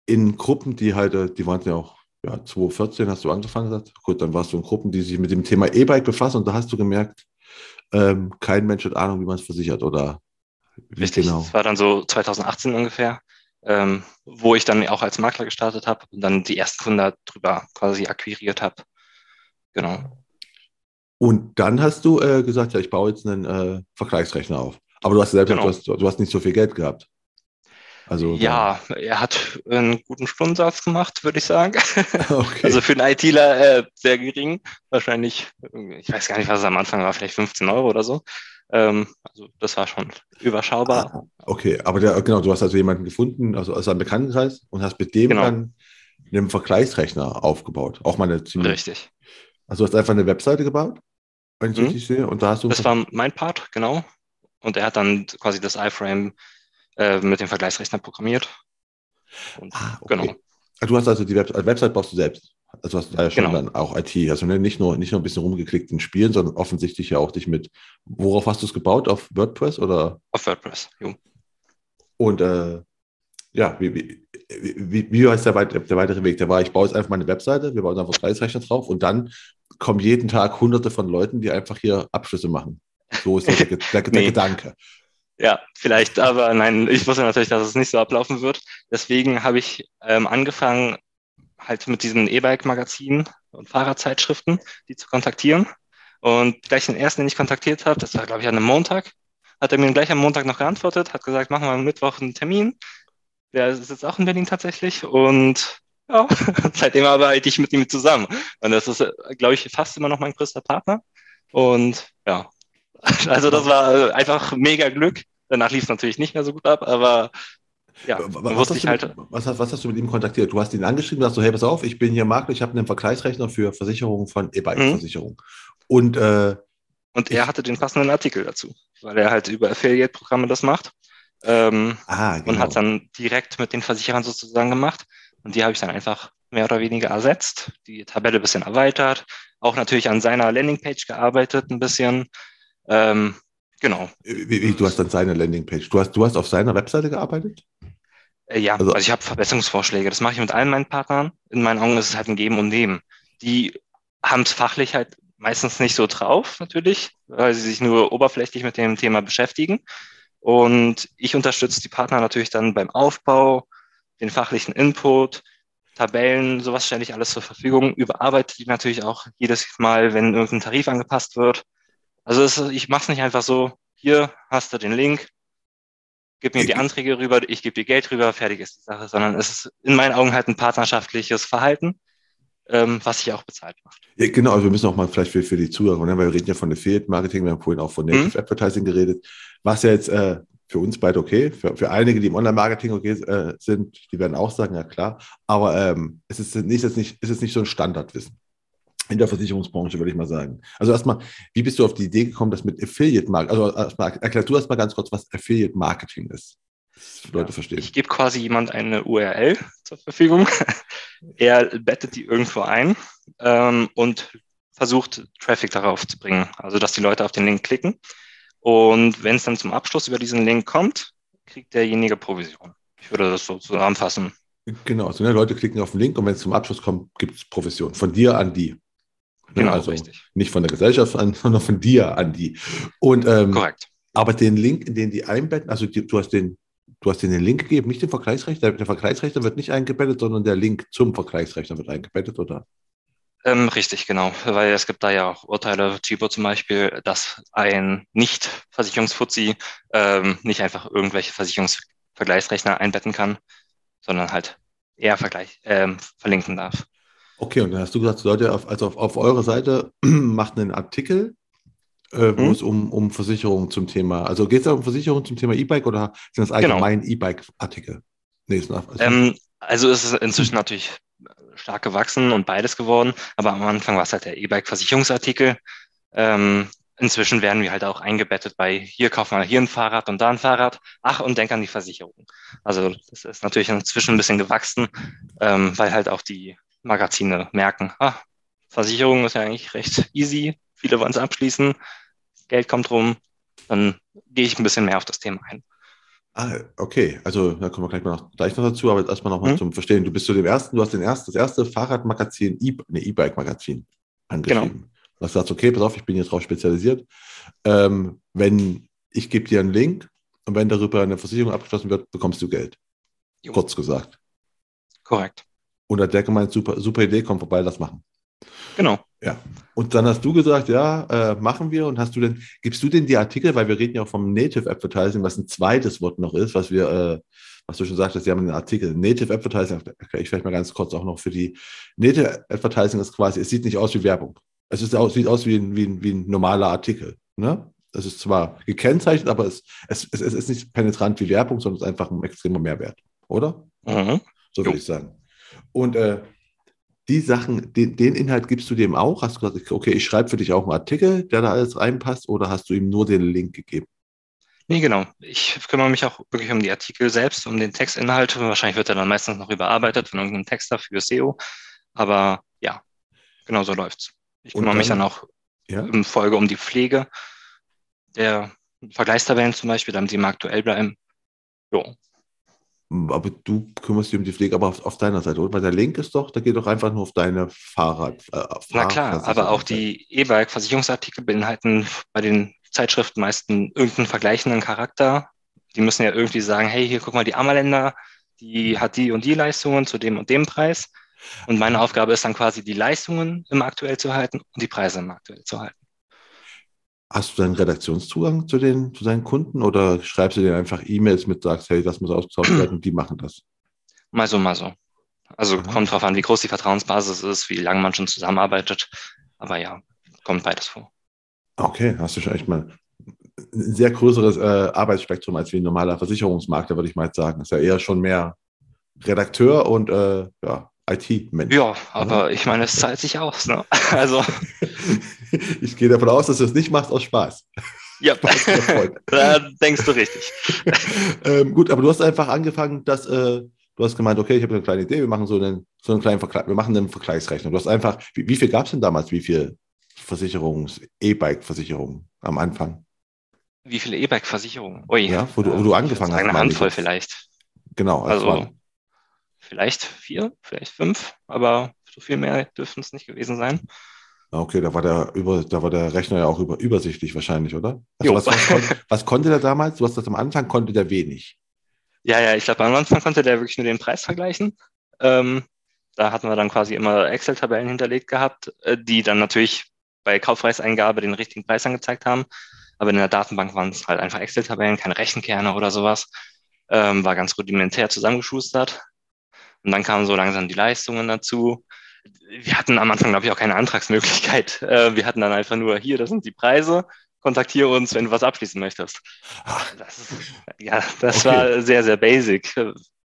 in Gruppen, die halt, äh, die waren ja auch, ja, 2014 hast du angefangen gesagt. Gut, dann warst du in Gruppen, die sich mit dem Thema E-Bike befassen und da hast du gemerkt, ähm, kein Mensch hat Ahnung, wie man es versichert oder wie Richtig, genau. das war dann so 2018 ungefähr, ähm, wo ich dann auch als Makler gestartet habe und dann die ersten Kunden darüber quasi akquiriert habe. Genau. Und dann hast du äh, gesagt, ja, ich baue jetzt einen äh, Vergleichsrechner auf. Aber du hast selbst genau. du, hast, du hast nicht so viel Geld gehabt. Also, ja, dann. er hat einen guten Stundensatz gemacht, würde ich sagen. Okay. Also für einen ITler äh, sehr gering. Wahrscheinlich, ich weiß gar nicht, was es am Anfang war, vielleicht 15 Euro oder so. Ähm, also das war schon überschaubar. Ah, okay, aber der, genau, du hast also jemanden gefunden, also aus einem Bekanntenkreis und hast mit dem genau. dann einen Vergleichsrechner aufgebaut. Auch mal eine ziemlich. Richtig. Also du hast einfach eine Webseite gebaut? wenn ich mhm. richtig sehe. Und da hast du. Das war mein Part, genau. Und er hat dann quasi das iFrame äh, mit dem Vergleichsrechner programmiert. Und, ah, okay. Genau. Ah, du hast also die Web also Website baust du selbst. Also hast du da ja schon genau. dann auch IT. Also ne, nicht nur, nicht nur ein bisschen rumgeklickt in Spielen, sondern offensichtlich ja auch dich mit. Worauf hast du es gebaut? Auf WordPress oder? Auf WordPress, jo. Und äh, ja, wie, wie, wie, wie war jetzt der, der, weitere Weg? Der war, ich baue jetzt einfach meine Webseite, wir bauen einfach Vergleichsrechner drauf und dann kommen jeden Tag hunderte von Leuten, die einfach hier Abschlüsse machen. So ist der, der, der, nee. Gedanke. Ja, vielleicht, aber nein, ich wusste natürlich, dass es nicht so ablaufen wird. Deswegen habe ich ähm, angefangen, halt mit diesen E-Bike-Magazinen und Fahrradzeitschriften, die zu kontaktieren. Und gleich den ersten, den ich kontaktiert habe, das war, glaube ich, an einem Montag, hat er mir gleich am Montag noch geantwortet, hat gesagt, machen wir am Mittwoch einen Termin. Der ist jetzt auch in Berlin tatsächlich. Und ja, seitdem arbeite ich mit ihm zusammen. Und das ist, glaube ich, fast immer noch mein größter Partner. Und ja, also das war einfach mega Glück. Danach lief es natürlich nicht mehr so gut ab, aber ja, was, wusste ich halt. Was, was, hast du mit ihm kontaktiert? Du hast ihn angeschrieben, sagst du, hey, pass auf, ich bin hier Makler, ich habe einen Vergleichsrechner für Versicherungen von E-Bike-Versicherung. Mhm. Und, äh, und er hatte den passenden Artikel dazu, weil er halt über Affiliate-Programme das macht. Ähm, ah, genau. Und hat dann direkt mit den Versicherern sozusagen gemacht. Und die habe ich dann einfach mehr oder weniger ersetzt, die Tabelle ein bisschen erweitert, auch natürlich an seiner Landingpage gearbeitet ein bisschen. Ähm, genau. Wie, wie, du hast dann seine Landingpage. Du hast, du hast auf seiner Webseite gearbeitet? Äh, ja, also, also ich habe Verbesserungsvorschläge. Das mache ich mit allen meinen Partnern. In meinen Augen ist es halt ein Geben und Nehmen. Die haben es fachlich halt meistens nicht so drauf, natürlich, weil sie sich nur oberflächlich mit dem Thema beschäftigen. Und ich unterstütze die Partner natürlich dann beim Aufbau, den fachlichen Input, Tabellen, sowas stelle ich alles zur Verfügung, überarbeite die natürlich auch jedes Mal, wenn irgendein Tarif angepasst wird. Also es, ich mache es nicht einfach so, hier hast du den Link, gib mir die Anträge rüber, ich gebe dir Geld rüber, fertig ist die Sache, sondern es ist in meinen Augen halt ein partnerschaftliches Verhalten, ähm, was sich auch bezahlt macht. Ja, genau, also wir müssen auch mal vielleicht für, für die Zuhörer, ne, weil wir reden ja von Affiliate Marketing, wir haben vorhin auch von Native mhm. Advertising geredet, was ja jetzt äh, für uns beide okay. Für, für einige, die im Online-Marketing okay äh, sind, die werden auch sagen, ja klar. Aber ähm, es, ist nicht, es, ist nicht, es ist nicht so ein Standardwissen in der Versicherungsbranche, würde ich mal sagen. Also erstmal, wie bist du auf die Idee gekommen, dass mit Affiliate Marketing, also erstmal, erklär du erstmal ganz kurz, was Affiliate Marketing ist. Leute ja, verstehen. Ich gebe quasi jemand eine URL zur Verfügung. er bettet die irgendwo ein ähm, und versucht Traffic darauf zu bringen. Also, dass die Leute auf den Link klicken. Und wenn es dann zum Abschluss über diesen Link kommt, kriegt derjenige Provision. Ich würde das so zusammenfassen. Genau, also ne, Leute klicken auf den Link und wenn es zum Abschluss kommt, gibt es Provision. Von dir an die. Ne, genau, also richtig. Nicht von der Gesellschaft an, sondern von dir an die. Und, ähm, Korrekt. Aber den Link, in den die einbetten, also die, du hast den, du hast den Link gegeben, nicht den Vergleichsrechner. Der Vergleichsrechner wird nicht eingebettet, sondern der Link zum Vergleichsrechner wird eingebettet, oder? Ähm, richtig, genau. Weil es gibt da ja auch Urteile, Chibo zum Beispiel, dass ein Nicht-Versicherungsfuzzi ähm, nicht einfach irgendwelche Versicherungsvergleichsrechner einbetten kann, sondern halt eher Vergleich, ähm, verlinken darf. Okay, und dann hast du gesagt, Leute, auf, also auf, auf eurer Seite macht einen Artikel, äh, wo hm? es um, um Versicherungen zum Thema, also geht es da um Versicherungen zum Thema E-Bike oder sind das allgemein genau. E-Bike-Artikel? Nee, ist nach, also, ähm, also ist es inzwischen natürlich stark gewachsen und beides geworden. Aber am Anfang war es halt der E-Bike-Versicherungsartikel. Ähm, inzwischen werden wir halt auch eingebettet bei hier kaufen wir hier ein Fahrrad und da ein Fahrrad. Ach, und denk an die Versicherung. Also das ist natürlich inzwischen ein bisschen gewachsen, ähm, weil halt auch die Magazine merken, ah, Versicherung ist ja eigentlich recht easy. Viele wollen es abschließen, Geld kommt rum, dann gehe ich ein bisschen mehr auf das Thema ein. Ah, okay. Also da kommen wir gleich, mal noch, gleich noch dazu, aber erstmal nochmal mhm. zum Verstehen. Du bist zu dem ersten, du hast den ersten, das erste Fahrradmagazin, e, ne, E-Bike-Magazin angeschrieben. Genau. Du hast gesagt, okay, pass auf, ich bin jetzt drauf spezialisiert. Ähm, wenn ich gebe dir einen Link und wenn darüber eine Versicherung abgeschlossen wird, bekommst du Geld. Jo. Kurz gesagt. Korrekt. Und der gemeint, super, super Idee, komm vorbei, lass machen. Genau. Ja. Und dann hast du gesagt, ja, äh, machen wir. Und hast du denn, gibst du denn die Artikel, weil wir reden ja auch vom Native Advertising, was ein zweites Wort noch ist, was wir, äh, was du schon sagtest, sie haben einen Artikel. Native Advertising, okay, ich vielleicht mal ganz kurz auch noch für die Native Advertising ist quasi, es sieht nicht aus wie Werbung. Es ist, sieht aus wie ein, wie ein, wie ein normaler Artikel. Ne? Es ist zwar gekennzeichnet, aber es, es, es, ist nicht penetrant wie Werbung, sondern es ist einfach ein extremer Mehrwert, oder? Mhm. So würde ich sagen. Und äh, die Sachen, den, den, Inhalt gibst du dem auch? Hast du gesagt, okay, ich schreibe für dich auch einen Artikel, der da alles reinpasst, oder hast du ihm nur den Link gegeben? Nee, genau. Ich kümmere mich auch wirklich um die Artikel selbst, um den Textinhalt. Wahrscheinlich wird er dann meistens noch überarbeitet von irgendeinem Texter für SEO. Aber ja, genau so läuft's. Ich kümmere dann, mich dann auch ja? in Folge um die Pflege der Vergleichstabellen zum Beispiel, damit die im aktuell bleiben. Jo. Aber du kümmerst dich um die Pflege aber auf, auf, deiner Seite, oder? Weil der Link ist doch, da geht doch einfach nur auf deine Fahrrad. Äh, Na klar, aber auch die E-Bike-Versicherungsartikel beinhalten bei den Zeitschriften meistens irgendeinen vergleichenden Charakter. Die müssen ja irgendwie sagen, hey, hier guck mal, die Ammerländer, die hat die und die Leistungen zu dem und dem Preis. Und meine Aufgabe ist dann quasi, die Leistungen im aktuell zu halten und die Preise im aktuell zu halten. Hast du deinen Redaktionszugang zu den, zu deinen Kunden oder schreibst du denen einfach E-Mails mit, sagst, hey, das muss ausgetauscht werden und die machen das? Mal so, mal so. Also mhm. kommt drauf an, wie groß die Vertrauensbasis ist, wie lange man schon zusammenarbeitet. Aber ja, kommt beides vor. Okay, hast du schon echt mal ein sehr größeres äh, Arbeitsspektrum als wie ein normaler Versicherungsmakler, würde ich mal sagen. Ist ja eher schon mehr Redakteur und äh, ja, IT-Mensch. Ja, aber oder? ich meine, es zahlt sich aus. Ne? Also. ich gehe davon aus, dass du es nicht machst aus Spaß. Ja, da denkst du richtig. ähm, gut, aber du hast einfach angefangen, dass äh, du hast gemeint, okay, ich habe eine kleine Idee, wir machen so einen, so einen kleinen Vergleich, wir machen eine Vergleichsrechnung. Du hast einfach, wie, wie viel gab es denn damals, wie viel Versicherungs-, E-Bike-Versicherungen am Anfang? Wie viele E-Bike-Versicherungen? Ja, wo du, wo du angefangen hast. Eine Handvoll vielleicht. Genau. Also, also vielleicht vier, vielleicht fünf, aber so viel mehr dürften es nicht gewesen sein. Okay, da war der über, da war der Rechner ja auch über, übersichtlich wahrscheinlich, oder? Also was, was, konnte, was, konnte der damals? Du hast das am Anfang, konnte der wenig. Ja, ja, ich glaube, am Anfang konnte der wirklich nur den Preis vergleichen. Ähm, da hatten wir dann quasi immer Excel-Tabellen hinterlegt gehabt, äh, die dann natürlich bei Kaufpreiseingabe den richtigen Preis angezeigt haben. Aber in der Datenbank waren es halt einfach Excel-Tabellen, keine Rechenkerne oder sowas. Ähm, war ganz rudimentär zusammengeschustert. Und dann kamen so langsam die Leistungen dazu. Wir hatten am Anfang, glaube ich, auch keine Antragsmöglichkeit. Äh, wir hatten dann einfach nur, hier, das sind die Preise, kontaktiere uns, wenn du was abschließen möchtest. Das ja, das okay. war sehr, sehr basic.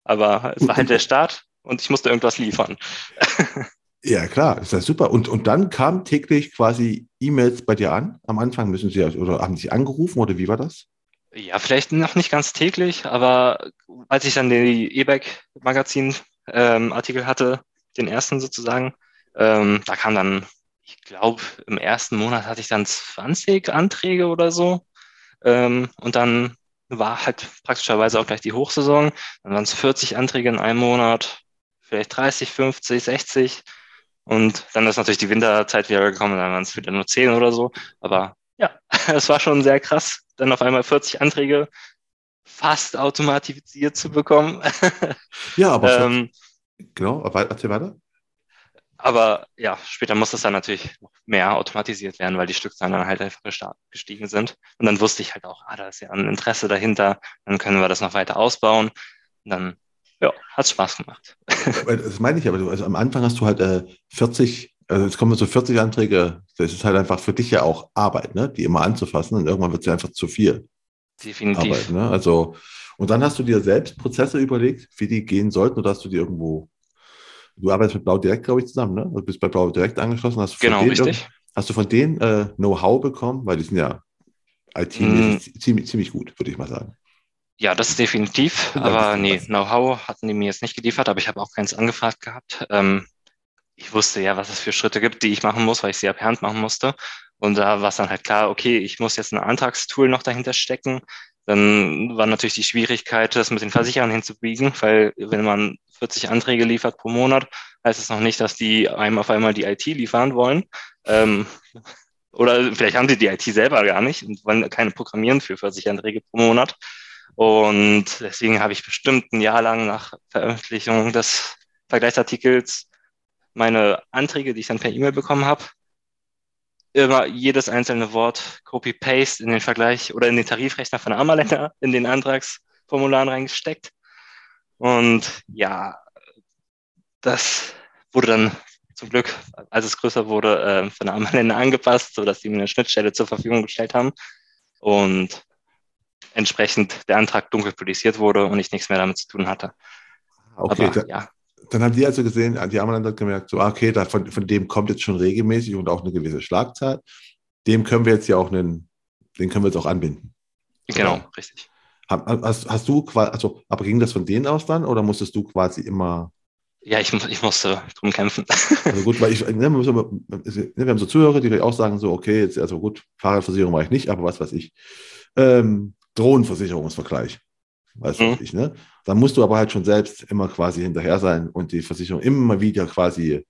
Aber es war halt der Start und ich musste irgendwas liefern. Ja, klar, ist ja super. Und, und dann kamen täglich quasi E-Mails bei dir an. Am Anfang müssen sie oder haben sie angerufen oder wie war das? Ja, vielleicht noch nicht ganz täglich, aber als ich dann die E-Bike-Magazin-Artikel ähm, hatte, den ersten sozusagen, ähm, da kam dann, ich glaube, im ersten Monat hatte ich dann 20 Anträge oder so. Ähm, und dann war halt praktischerweise auch gleich die Hochsaison. Dann waren es 40 Anträge in einem Monat, vielleicht 30, 50, 60. Und dann ist natürlich die Winterzeit wieder gekommen, dann waren es wieder nur 10 oder so. Aber ja, es war schon sehr krass, dann auf einmal 40 Anträge fast automatisiert zu bekommen. Ja, aber ähm, genau, erzähl weiter. Aber ja, später muss das dann natürlich noch mehr automatisiert werden, weil die Stückzahlen dann halt einfach gestiegen sind. Und dann wusste ich halt auch, ah, da ist ja ein Interesse dahinter, dann können wir das noch weiter ausbauen. Und dann, ja, hat Spaß gemacht. Das meine ich aber, also am Anfang hast du halt äh, 40 also jetzt kommen so 40 Anträge, das ist halt einfach für dich ja auch Arbeit, ne? die immer anzufassen und irgendwann wird es ja einfach zu viel. Definitiv. Arbeit, ne? Also, und dann hast du dir selbst Prozesse überlegt, wie die gehen sollten oder hast du die irgendwo, du arbeitest mit Blau Direkt, glaube ich, zusammen, ne? Du bist bei Blau Direkt angeschlossen, hast du genau, richtig. Hast du von denen äh, Know-how bekommen, weil die sind ja IT mm. ziemlich, ziemlich gut, würde ich mal sagen. Ja, das ist definitiv. Aber nee, Know-how hatten die mir jetzt nicht geliefert, aber ich habe auch keins angefragt gehabt. Ähm, ich wusste ja, was es für Schritte gibt, die ich machen muss, weil ich sie per Hand machen musste. Und da war es dann halt klar, okay, ich muss jetzt ein Antragstool noch dahinter stecken. Dann war natürlich die Schwierigkeit, das mit den Versicherern hinzubiegen, weil wenn man 40 Anträge liefert pro Monat, heißt es noch nicht, dass die einem auf einmal die IT liefern wollen. Ähm, oder vielleicht haben die die IT selber gar nicht und wollen keine programmieren für 40 Anträge pro Monat. Und deswegen habe ich bestimmt ein Jahr lang nach Veröffentlichung des Vergleichsartikels meine Anträge, die ich dann per E-Mail bekommen habe, immer jedes einzelne Wort Copy-Paste in den Vergleich oder in den Tarifrechner von Ammerländer in den Antragsformularen reingesteckt. Und ja, das wurde dann zum Glück, als es größer wurde, äh, von der Ammerländer angepasst, sodass sie mir eine Schnittstelle zur Verfügung gestellt haben. Und entsprechend der Antrag dunkel politisiert wurde und ich nichts mehr damit zu tun hatte. Okay, Aber, ja dann haben die also gesehen, die haben dann gemerkt, so, ah, okay, da von, von dem kommt jetzt schon regelmäßig und auch eine gewisse Schlagzahl. Dem können wir jetzt ja auch einen, den können wir jetzt auch anbinden. Genau, oder? richtig. Hast, hast du quasi, also, aber ging das von denen aus dann oder musstest du quasi immer ja, ich, ich musste drum kämpfen. Also gut, weil ich, ne, wir, wir haben so Zuhörer, die auch sagen so, okay, jetzt, also gut, Fahrradversicherung mache ich nicht, aber was weiß ich. Ähm, Drohnenversicherungsvergleich. Weißt mhm. ich, ne? Dann musst du aber halt schon selbst immer quasi hinterher sein und die Versicherung immer wieder quasi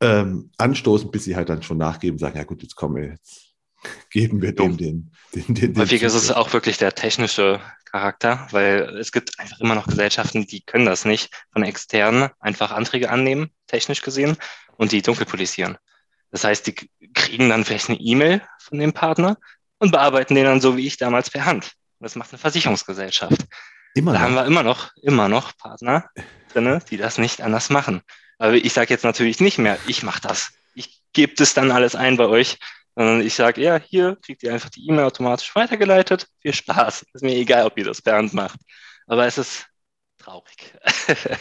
ähm, anstoßen, bis sie halt dann schon nachgeben, sagen, ja gut, jetzt kommen wir, jetzt geben wir dem den, den, den, den Häufig ist es auch wirklich der technische Charakter, weil es gibt einfach immer noch Gesellschaften, die können das nicht von externen einfach Anträge annehmen, technisch gesehen, und die dunkelpolisieren. Das heißt, die kriegen dann vielleicht eine E-Mail von dem Partner, und bearbeiten den dann so wie ich damals per Hand. Das macht eine Versicherungsgesellschaft. Immer da noch. haben wir immer noch, immer noch Partner drin, die das nicht anders machen. Aber ich sage jetzt natürlich nicht mehr, ich mache das. Ich gebe das dann alles ein bei euch. Sondern ich sage, ja, hier kriegt ihr einfach die E-Mail automatisch weitergeleitet. Viel Spaß. Ist mir egal, ob ihr das per Hand macht. Aber es ist traurig.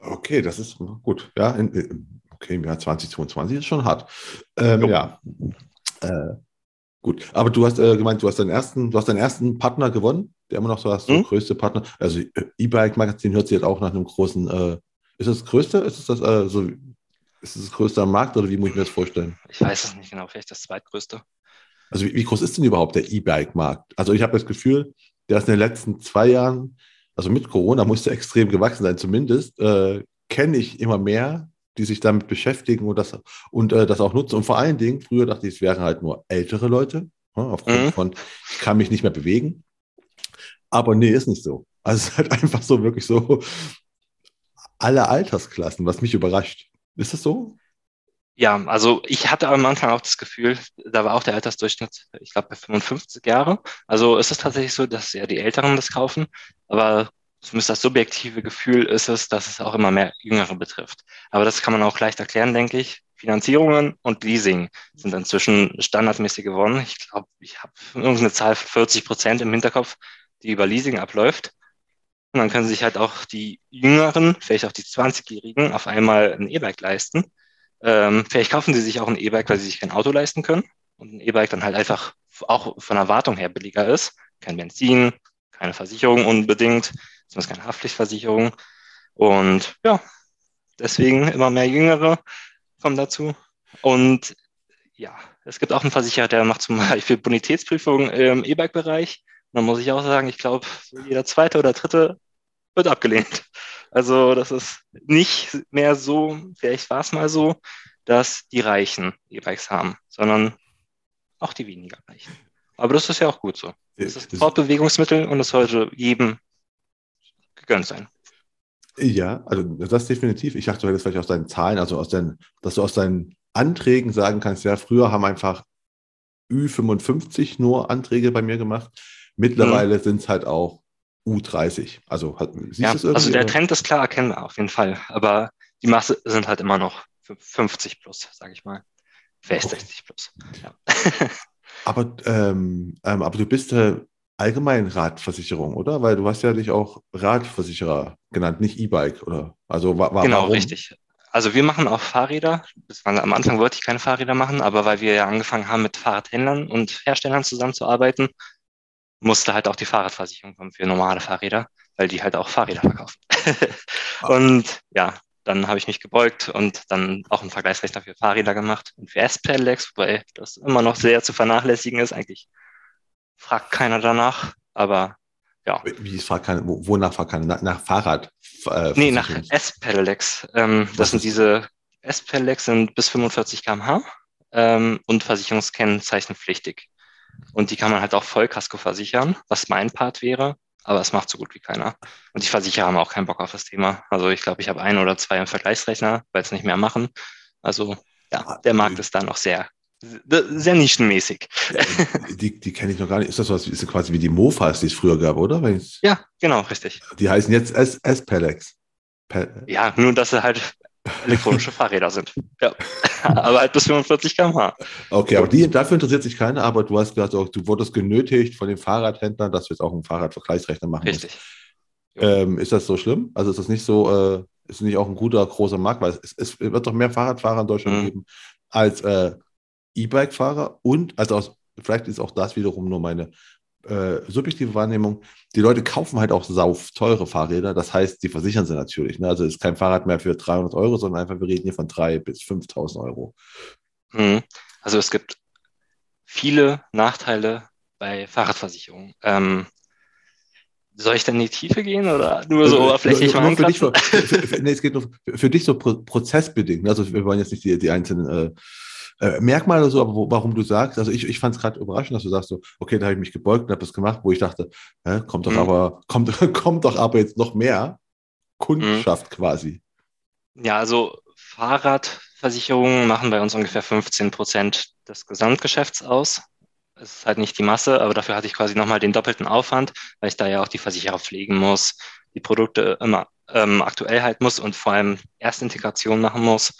okay, das ist gut. Ja, in, okay, im Jahr 2022 ist schon hart. Ähm, ja. Äh, gut. Aber du hast äh, gemeint, du hast deinen ersten, du hast deinen ersten Partner gewonnen, der immer noch so hast, so hm? größte Partner. Also äh, E-Bike-Magazin hört sich jetzt auch nach einem großen, äh, ist das das größte? Ist es das, äh, so, ist das, das größte am Markt oder wie muss ich mir das vorstellen? Ich weiß es nicht genau, vielleicht das zweitgrößte. Also wie, wie groß ist denn überhaupt der E-Bike-Markt? Also ich habe das Gefühl, der ist in den letzten zwei Jahren, also mit Corona musste extrem gewachsen sein, zumindest äh, kenne ich immer mehr, die sich damit beschäftigen und das, und, äh, das auch nutzen. Und vor allen Dingen, früher dachte ich, es wären halt nur ältere Leute, ne, aufgrund mhm. von, ich kann mich nicht mehr bewegen. Aber nee, ist nicht so. Also es ist halt einfach so, wirklich so alle Altersklassen, was mich überrascht. Ist das so? Ja, also ich hatte am Anfang auch das Gefühl, da war auch der Altersdurchschnitt, ich glaube, bei 55 Jahre. Also es ist tatsächlich so, dass ja die Älteren das kaufen, aber zumindest das subjektive Gefühl ist es, dass es auch immer mehr Jüngere betrifft. Aber das kann man auch leicht erklären, denke ich. Finanzierungen und Leasing sind inzwischen standardmäßig geworden. Ich glaube, ich habe irgendeine Zahl von 40 Prozent im Hinterkopf, die über Leasing abläuft. Und dann können sich halt auch die Jüngeren, vielleicht auch die 20-Jährigen, auf einmal ein E-Bike leisten. Ähm, vielleicht kaufen sie sich auch ein E-Bike, weil sie sich kein Auto leisten können. Und ein E-Bike dann halt einfach auch von der Wartung her billiger ist. Kein Benzin, keine Versicherung unbedingt, zumindest keine Haftpflichtversicherung. Und ja, deswegen immer mehr Jüngere kommen dazu. Und ja, es gibt auch einen Versicherer, der macht zum Beispiel Bonitätsprüfungen im E-Bike-Bereich. Da muss ich auch sagen, ich glaube, jeder zweite oder dritte wird abgelehnt. Also das ist nicht mehr so, vielleicht war es mal so, dass die Reichen E-Bikes haben, sondern auch die weniger Reichen. Aber das ist ja auch gut so. Es ist ein Fortbewegungsmittel und es sollte jedem gegönnt sein. Ja, also das definitiv. Ich dachte, du hättest vielleicht aus deinen Zahlen, also aus deinen, dass du aus deinen Anträgen sagen kannst, ja, früher haben einfach Ü55 nur Anträge bei mir gemacht. Mittlerweile mhm. sind es halt auch U30. Also, siehst ja, also der Trend ist klar erkennbar, auf jeden Fall. Aber die Masse sind halt immer noch 50 plus, sage ich mal. Vielleicht okay. 60 plus. Ja. aber, ähm, ähm, aber du bist äh, allgemein Radversicherung, oder? Weil du hast ja dich auch Radversicherer genannt, nicht E-Bike, oder? Also war, war genau, warum? richtig. Also wir machen auch Fahrräder. am Anfang wollte ich keine Fahrräder machen, aber weil wir ja angefangen haben, mit Fahrradhändlern und Herstellern zusammenzuarbeiten, musste halt auch die Fahrradversicherung kommen für normale Fahrräder, weil die halt auch Fahrräder verkaufen. und ja, dann habe ich mich gebeugt und dann auch einen Vergleichsrechner für Fahrräder gemacht und für S-Pedelecs, wobei das immer noch sehr zu vernachlässigen ist. Eigentlich fragt keiner danach, aber ja. Wie fragt keiner, wonach fragt keiner? Nach, nach Fahrrad? Äh, nee, nach S-Pedelecs. Ähm, das sind diese S-Pedelecs sind bis 45 km/h ähm, und versicherungskennzeichenpflichtig. Und die kann man halt auch Vollkasko versichern, was mein Part wäre, aber es macht so gut wie keiner. Und die Versicherer haben auch keinen Bock auf das Thema. Also ich glaube, ich habe ein oder zwei im Vergleichsrechner, weil es nicht mehr machen. Also ja, ah, der Markt ist da noch sehr, sehr nischenmäßig. Die, die kenne ich noch gar nicht. Ist das was, ist das quasi wie die Mofas, die es früher gab, oder? Ja, genau, richtig. Die heißen jetzt S-Pelex. Ja, nur dass sie halt elektronische Fahrräder sind. Ja. aber halt bis 45 km/h. Okay, aber die, dafür interessiert sich keiner, aber du hast gesagt, du wurdest genötigt von den Fahrradhändlern, dass du jetzt auch einen Fahrradvergleichsrechner machen Richtig. Ähm, ist das so schlimm? Also ist das nicht so, äh, ist nicht auch ein guter, großer Markt, weil es, es wird doch mehr Fahrradfahrer in Deutschland mhm. geben als äh, E-Bike-Fahrer und, also aus, vielleicht ist auch das wiederum nur meine äh, subjektive Wahrnehmung, die Leute kaufen halt auch sauf teure Fahrräder. Das heißt, die versichern sie natürlich. Ne? Also ist kein Fahrrad mehr für 300 Euro, sondern einfach, wir reden hier von 3.000 bis 5.000 Euro. Mhm. Also es gibt viele Nachteile bei Fahrradversicherungen. Ähm, soll ich dann in die Tiefe gehen oder nur so äh, oberflächlich mal für dich, für, für, nee, es geht nur für, dich so prozessbedingt. Also wir wollen jetzt nicht die, die einzelnen äh, äh, Merkmale so, aber wo, warum du sagst, also ich, ich fand es gerade überraschend, dass du sagst so, okay, da habe ich mich gebeugt und habe das gemacht, wo ich dachte, hä, kommt doch mhm. aber, kommt, kommt doch aber jetzt noch mehr Kundschaft mhm. quasi. Ja, also Fahrradversicherungen machen bei uns ungefähr 15 Prozent des Gesamtgeschäfts aus. es ist halt nicht die Masse, aber dafür hatte ich quasi nochmal den doppelten Aufwand, weil ich da ja auch die Versicherer pflegen muss, die Produkte immer ähm, aktuell halten muss und vor allem Erstintegration machen muss.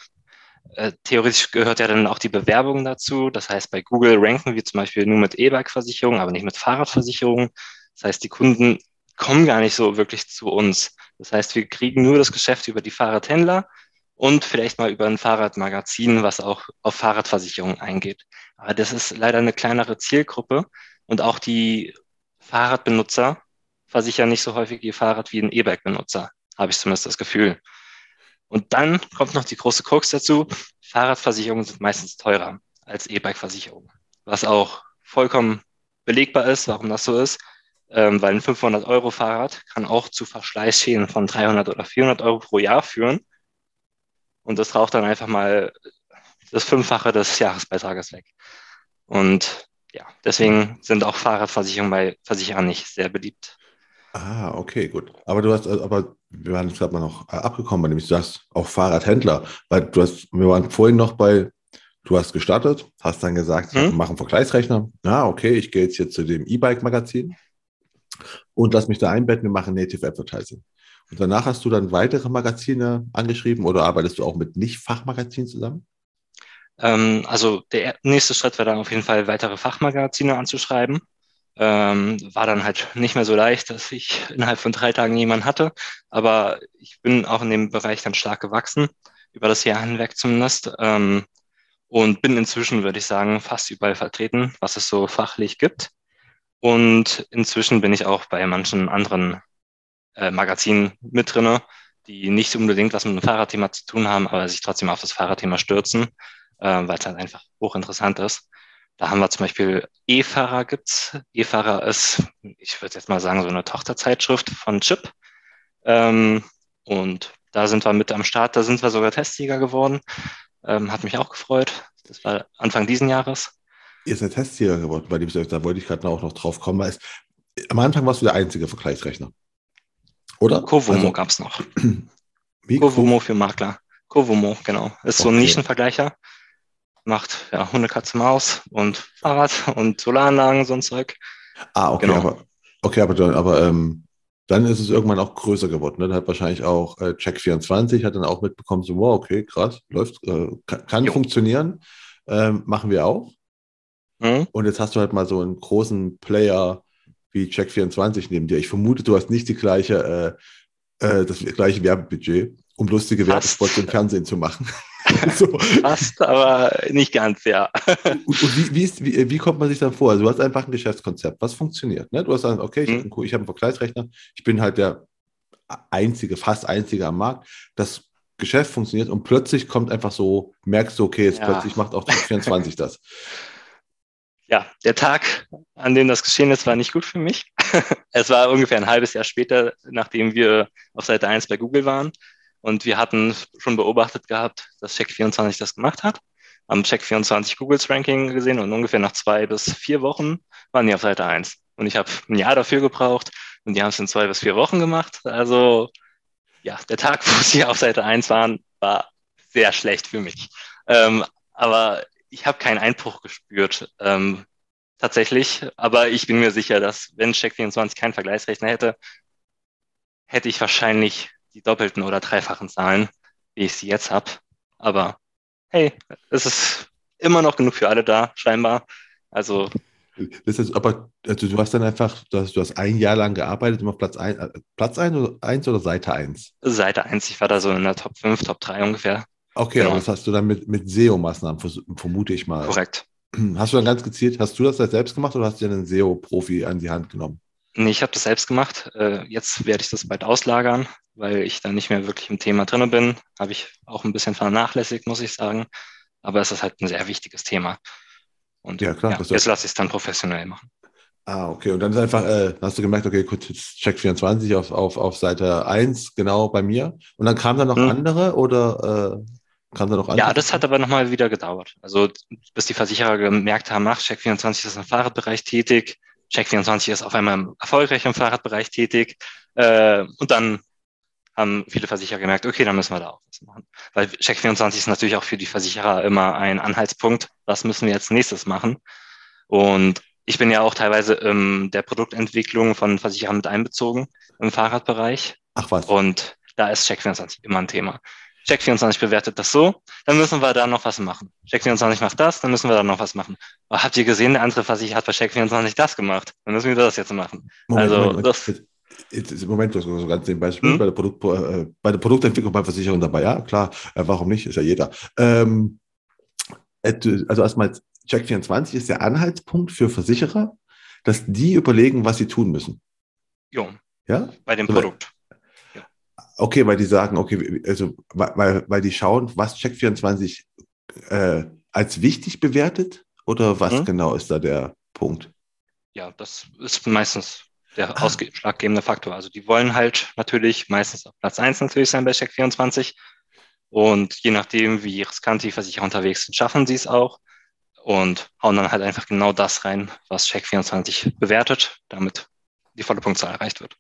Äh, theoretisch gehört ja dann auch die Bewerbung dazu. Das heißt, bei Google ranken wir zum Beispiel nur mit E-Bike-Versicherung, aber nicht mit Fahrradversicherung. Das heißt, die Kunden kommen gar nicht so wirklich zu uns. Das heißt, wir kriegen nur das Geschäft über die Fahrradhändler und vielleicht mal über ein Fahrradmagazin, was auch auf Fahrradversicherung eingeht. Aber das ist leider eine kleinere Zielgruppe und auch die Fahrradbenutzer versichern nicht so häufig ihr Fahrrad wie ein E-Bike-Benutzer, habe ich zumindest das Gefühl. Und dann kommt noch die große Krux dazu. Fahrradversicherungen sind meistens teurer als E-Bike-Versicherungen, was auch vollkommen belegbar ist, warum das so ist. Ähm, weil ein 500-Euro-Fahrrad kann auch zu Verschleißschäden von 300 oder 400 Euro pro Jahr führen. Und das raucht dann einfach mal das Fünffache des Jahresbeitrages weg. Und ja, deswegen sind auch Fahrradversicherungen bei Versicherern nicht sehr beliebt. Ah, okay, gut. Aber du hast, äh, aber wir waren jetzt gerade mal noch äh, abgekommen, nämlich du hast auch Fahrradhändler, weil du hast, wir waren vorhin noch bei, du hast gestartet, hast dann gesagt, hm? wir machen Vergleichsrechner. Ah, okay, ich gehe jetzt hier zu dem E-Bike-Magazin und lass mich da einbetten, wir machen Native Advertising. Und danach hast du dann weitere Magazine angeschrieben oder arbeitest du auch mit Nicht-Fachmagazinen zusammen? Ähm, also der nächste Schritt wäre dann auf jeden Fall weitere Fachmagazine anzuschreiben. Ähm, war dann halt nicht mehr so leicht, dass ich innerhalb von drei Tagen jemanden hatte. Aber ich bin auch in dem Bereich dann stark gewachsen, über das Jahr hinweg zumindest. Ähm, und bin inzwischen, würde ich sagen, fast überall vertreten, was es so fachlich gibt. Und inzwischen bin ich auch bei manchen anderen äh, Magazinen mit drinne, die nicht unbedingt was mit dem Fahrradthema zu tun haben, aber sich trotzdem auf das Fahrradthema stürzen, äh, weil es halt einfach hochinteressant ist. Da haben wir zum Beispiel E-Fahrer gibt's. E-Fahrer ist, ich würde jetzt mal sagen, so eine Tochterzeitschrift von Chip. Ähm, und da sind wir mit am Start, da sind wir sogar Testsieger geworden. Ähm, hat mich auch gefreut. Das war Anfang diesen Jahres. Ihr seid Testsieger geworden, bei dem da wollte ich gerade auch noch drauf kommen. Weil es, am Anfang warst du der einzige Vergleichsrechner. Oder? Kovomo also, gab es noch. Wie? Kovomo für Makler. Kovomo, genau. Ist okay. so ein Nischenvergleicher. Macht ja Hunde, Katze, Maus und Fahrrad und Solaranlagen, so ein Zeug. Ah, okay, genau. aber, okay, aber, dann, aber ähm, dann ist es irgendwann auch größer geworden. Ne? Dann hat wahrscheinlich auch äh, Check24 hat dann auch mitbekommen, so, wow, okay, krass, läuft, äh, kann, kann funktionieren. Ähm, machen wir auch. Mhm. Und jetzt hast du halt mal so einen großen Player wie Check24 neben dir. Ich vermute, du hast nicht die gleiche, äh, äh, das gleiche Werbebudget, um lustige. Werbespots im Fernsehen zu machen. So. Fast, aber nicht ganz, ja. und, und wie, wie, ist, wie, wie, kommt man sich dann vor? Also du hast einfach ein Geschäftskonzept, was funktioniert. Ne? Du hast dann, okay, ich mhm. habe einen, hab einen Vergleichsrechner, ich bin halt der einzige, fast einzige am Markt. Das Geschäft funktioniert und plötzlich kommt einfach so, merkst du, okay, jetzt ja. plötzlich macht auch Check24 das ja, der Tag, an dem das geschehen ist, war nicht gut für mich. es war ungefähr ein halbes Jahr später, nachdem wir auf Seite 1 bei Google waren. Und wir hatten schon beobachtet gehabt, dass Check24 das gemacht hat. Haben Check24 Googles Ranking gesehen und ungefähr nach zwei bis vier Wochen waren die auf Seite 1. Und ich habe ein Jahr dafür gebraucht und die haben es in zwei bis vier Wochen gemacht. Also ja, der Tag, wo sie auf Seite 1 waren, war sehr schlecht für mich. Ähm, aber ich habe keinen Einbruch gespürt, ähm, tatsächlich. Aber ich bin mir sicher, dass wenn Check24 keinen Vergleichsrechner hätte, hätte ich wahrscheinlich die doppelten oder dreifachen Zahlen, wie ich sie jetzt habe. Aber hey, es ist immer noch genug für alle da, scheinbar. Also. Das ist, aber also du hast dann einfach, du hast, du hast ein Jahr lang gearbeitet, immer Platz 1 äh, Platz 1 oder, 1 oder Seite 1? Seite 1, ich war da so in der Top 5, Top 3 ungefähr. Okay, genau. aber das hast du dann mit, mit SEO-Maßnahmen, vermute ich mal. Korrekt. Hast du dann ganz gezielt, hast du das selbst gemacht oder hast du dir einen SEO-Profi an die Hand genommen? Nee, ich habe das selbst gemacht. Äh, jetzt werde ich das bald auslagern, weil ich da nicht mehr wirklich im Thema drin bin. Habe ich auch ein bisschen vernachlässigt, muss ich sagen. Aber es ist halt ein sehr wichtiges Thema. Und ja, klar, ja, jetzt lasse ich es dann professionell machen. Ah, okay. Und dann ist einfach, äh, hast du gemerkt, okay, gut, Check 24 auf, auf, auf Seite 1, genau bei mir. Und dann kamen da noch hm. andere oder äh, kann da noch Ja, das hat aber nochmal wieder gedauert. Also bis die Versicherer gemerkt haben, ach, Check24 ist im Fahrradbereich tätig, Check24 ist auf einmal erfolgreich im Fahrradbereich tätig. Äh, und dann haben viele Versicherer gemerkt, okay, dann müssen wir da auch was machen. Weil Check24 ist natürlich auch für die Versicherer immer ein Anhaltspunkt, was müssen wir jetzt nächstes machen. Und ich bin ja auch teilweise in der Produktentwicklung von Versicherern mit einbezogen im Fahrradbereich. Ach was. Und da ist Check24 immer ein Thema. Check24 bewertet das so, dann müssen wir da noch was machen. Check24 macht das, dann müssen wir da noch was machen. Aber habt ihr gesehen, der andere Versicherer hat bei Check24 das gemacht? Dann müssen wir das jetzt machen. Moment, also Moment, das, Jetzt, Moment so so ganz den Beispiel Hm? bei, der Produkt, äh, bei der Produktentwicklung bei Versicherungen dabei. Ja, klar, äh, warum nicht? Ist ja jeder. Ähm, äh, also erstmal, Check24 ist der Anhaltspunkt für Versicherer, dass die überlegen, was sie tun müssen. jo, Ja? bei dem So, Produkt. Okay, weil die sagen, okay, also weil- weil, die schauen, was Check24 äh, als wichtig bewertet oder was Mhm. genau ist da der Punkt? Ja, das ist meistens der Ah. ausschlaggebende Faktor. Also die wollen halt natürlich meistens auf Platz eins natürlich sein bei Check24. Und je nachdem, wie riskant die Versicherer unterwegs sind, schaffen sie es auch und hauen dann halt einfach genau das rein, was Check24 bewertet, damit die volle Punktzahl erreicht wird.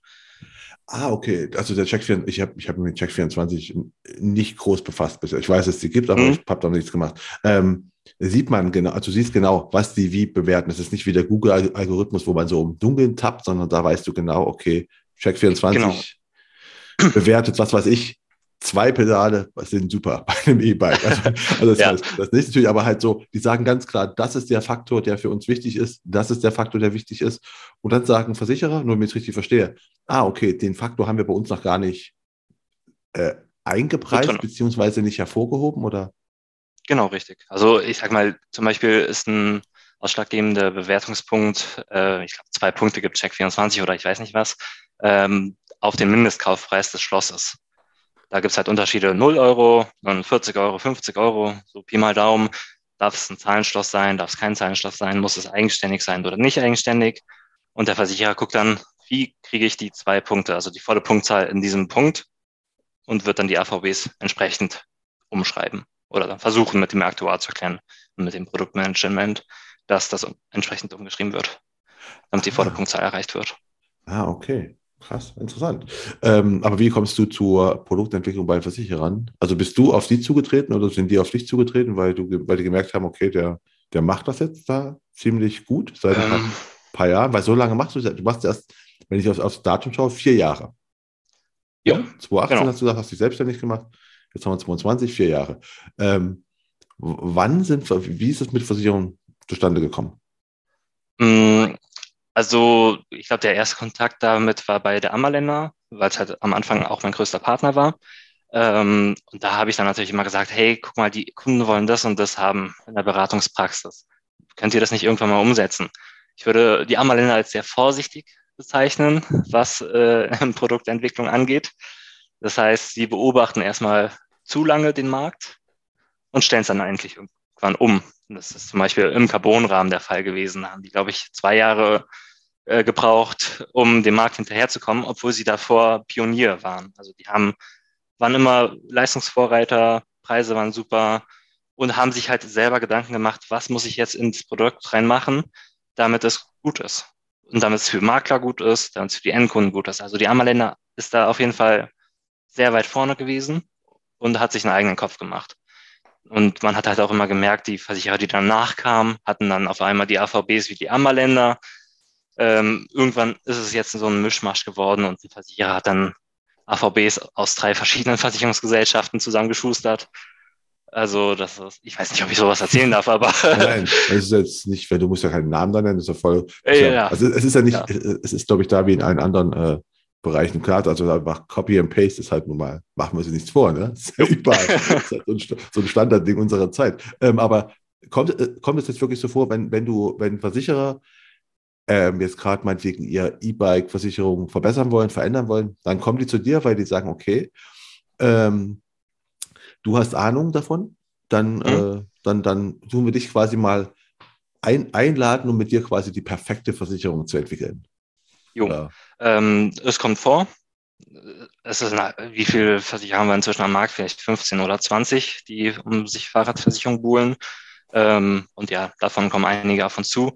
Ah, okay. Also der Check24, ich habe ich hab mich mit Check24 nicht groß befasst bisher. Ich weiß, dass es die gibt, aber Mhm. ich habe da nichts gemacht. Ähm, sieht man genau, also du siehst genau, was die wie bewerten. Es ist nicht wie der Google-Algorithmus, wo man so im Dunkeln tappt, sondern da weißt du genau, okay, Check24 Genau. bewertet, was weiß ich, zwei Pedale sind super bei einem E-Bike. Also, also das, Ja. heißt, das nicht natürlich, aber halt so, die sagen ganz klar, das ist der Faktor, der für uns wichtig ist, das ist der Faktor, der wichtig ist. Und dann sagen Versicherer, nur damit ich es richtig verstehe, ah, okay, den Faktor haben wir bei uns noch gar nicht äh, eingepreist, beziehungsweise nicht hervorgehoben, oder? Genau, richtig. Also ich sag mal, zum Beispiel ist ein ausschlaggebender Bewertungspunkt, äh, ich glaube, zwei Punkte gibt Check24 oder ich weiß nicht was, ähm, auf den Mindestkaufpreis des Schlosses. Da gibt's halt Unterschiede 0 Euro, dann 40 Euro, 50 Euro, so Pi mal Daumen. Darf es ein Zahlenschloss sein, darf es kein Zahlenschloss sein, muss es eigenständig sein oder nicht eigenständig? Und der Versicherer guckt dann, wie kriege ich die zwei Punkte, also die volle Punktzahl in diesem Punkt und wird dann die AVBs entsprechend umschreiben oder dann versuchen mit dem Aktuar zu erklären und mit dem Produktmanagement, dass das entsprechend umgeschrieben wird, damit die volle Ah. Punktzahl erreicht wird. Ah, okay. Krass, interessant. Ähm, aber wie kommst du zur Produktentwicklung bei Versicherern? Also bist du auf die zugetreten oder sind die auf dich zugetreten, weil du, weil die gemerkt haben, okay, der, der macht das jetzt da ziemlich gut seit ein paar, Ähm, paar Jahren? Weil so lange machst du das. Du machst erst, wenn ich aufs, aufs Datum schaue, vier Jahre. ja, 2018 genau. hast du gesagt, hast dich selbstständig gemacht. Jetzt haben wir 22, vier Jahre. Ähm, wann sind, wie ist es mit Versicherungen zustande gekommen? Also, ich glaube, der erste Kontakt damit war bei der Ammerländer, weil es halt am Anfang auch mein größter Partner war. Ähm, und da habe ich dann natürlich immer gesagt, hey, guck mal, die Kunden wollen das und das haben in der Beratungspraxis. Könnt ihr das nicht irgendwann mal umsetzen? Ich würde die Ammerländer als sehr vorsichtig bezeichnen, was äh, Produktentwicklung angeht. Das heißt, sie beobachten erstmal zu lange den Markt und stellen es dann eigentlich irgendwann um. Das ist zum Beispiel im Carbonrahmen der Fall gewesen. Da haben die, glaube ich, zwei Jahre äh, gebraucht, um dem Markt hinterherzukommen, obwohl sie davor Pionier waren. Also die haben, waren immer Leistungsvorreiter, Preise waren super und haben sich halt selber Gedanken gemacht, was muss ich jetzt ins Produkt reinmachen, damit es gut ist. Und damit es für Makler gut ist, damit es für die Endkunden gut ist. Also die Ammerländer ist da auf jeden Fall sehr weit vorne gewesen und hat sich einen eigenen Kopf gemacht. Und man hat halt auch immer gemerkt, die Versicherer, die danach kamen, hatten dann auf einmal die AVBs wie die Ammerländer. Ähm, irgendwann ist es jetzt so ein Mischmasch geworden und ein Versicherer hat dann AVBs aus drei verschiedenen Versicherungsgesellschaften zusammengeschustert. Also, das ist, ich weiß nicht, ob ich sowas erzählen darf, aber Nein, es ist jetzt nicht, weil du musst ja keinen Namen da nennen, das ist ja voll. Ja, ja. Also es ist ja nicht, Ja. es ist, glaube ich, da wie in allen anderen äh, Bereichen klar, also einfach Copy and Paste ist halt nun mal, machen wir uns nichts vor, ne? Das ist ja überall. ist halt so, ein, Sta- so ein Standardding unserer Zeit. Ähm, aber kommt, äh, kommt es jetzt wirklich so vor, wenn, wenn du, wenn Versicherer ähm, jetzt gerade meinetwegen ihr E-Bike-Versicherung verbessern wollen, verändern wollen, dann kommen die zu dir, weil die sagen, okay, ähm, du hast Ahnung davon, dann, Mhm. äh, dann, dann tun wir dich quasi mal ein, einladen, um mit dir quasi die perfekte Versicherung zu entwickeln. jo, Ja. ähm, es kommt vor. Es ist, na, wie viele Versicherer haben wir inzwischen am Markt? Vielleicht 15 oder 20, die um sich Fahrradversicherung buhlen. Ähm, und ja, davon kommen einige auf uns zu.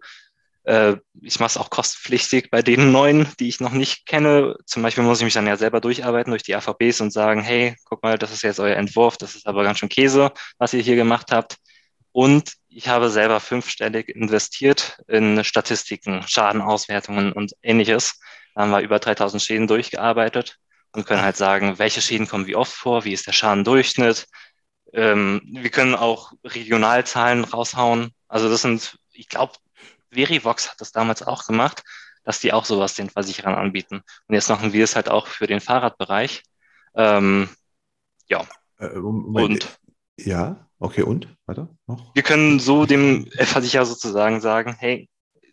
Äh, ich mache es auch kostenpflichtig bei den neuen, die ich noch nicht kenne. Zum Beispiel muss ich mich dann ja selber durcharbeiten durch die AVBs und sagen, hey, guck mal, das ist jetzt euer Entwurf, das ist aber ganz schön Käse, was ihr hier gemacht habt. Und ich habe selber fünfstellig investiert in Statistiken, Schadenauswertungen und ähnliches. Da haben wir über 3000 Schäden durchgearbeitet und können halt sagen, welche Schäden kommen wie oft vor, wie ist der Schadendurchschnitt. Ähm, wir können auch Regionalzahlen raushauen. Also das sind, ich glaube, Verivox hat das damals auch gemacht, dass die auch sowas den Versicherern anbieten. Und jetzt machen wir es halt auch für den Fahrradbereich. Ähm, ja. Äh, und ja, okay, und? Weiter noch? Wir können so dem Versicherer sozusagen sagen, hey,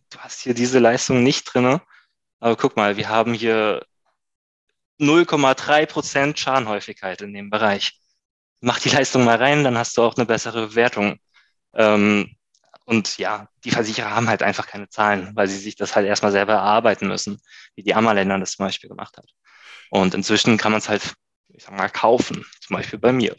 du hast hier diese Leistung nicht drinne, aber guck mal, wir haben hier 0,3 Prozent Schadenhäufigkeit in dem Bereich. Mach die Leistung mal rein, dann hast du auch eine bessere Wertung. Ähm, und ja, die Versicherer haben halt einfach keine Zahlen, weil sie sich das halt erstmal selber erarbeiten müssen, wie die Ammerländer das zum Beispiel gemacht hat. Und inzwischen kann man es halt ich sag mal, kaufen, zum Beispiel bei mir.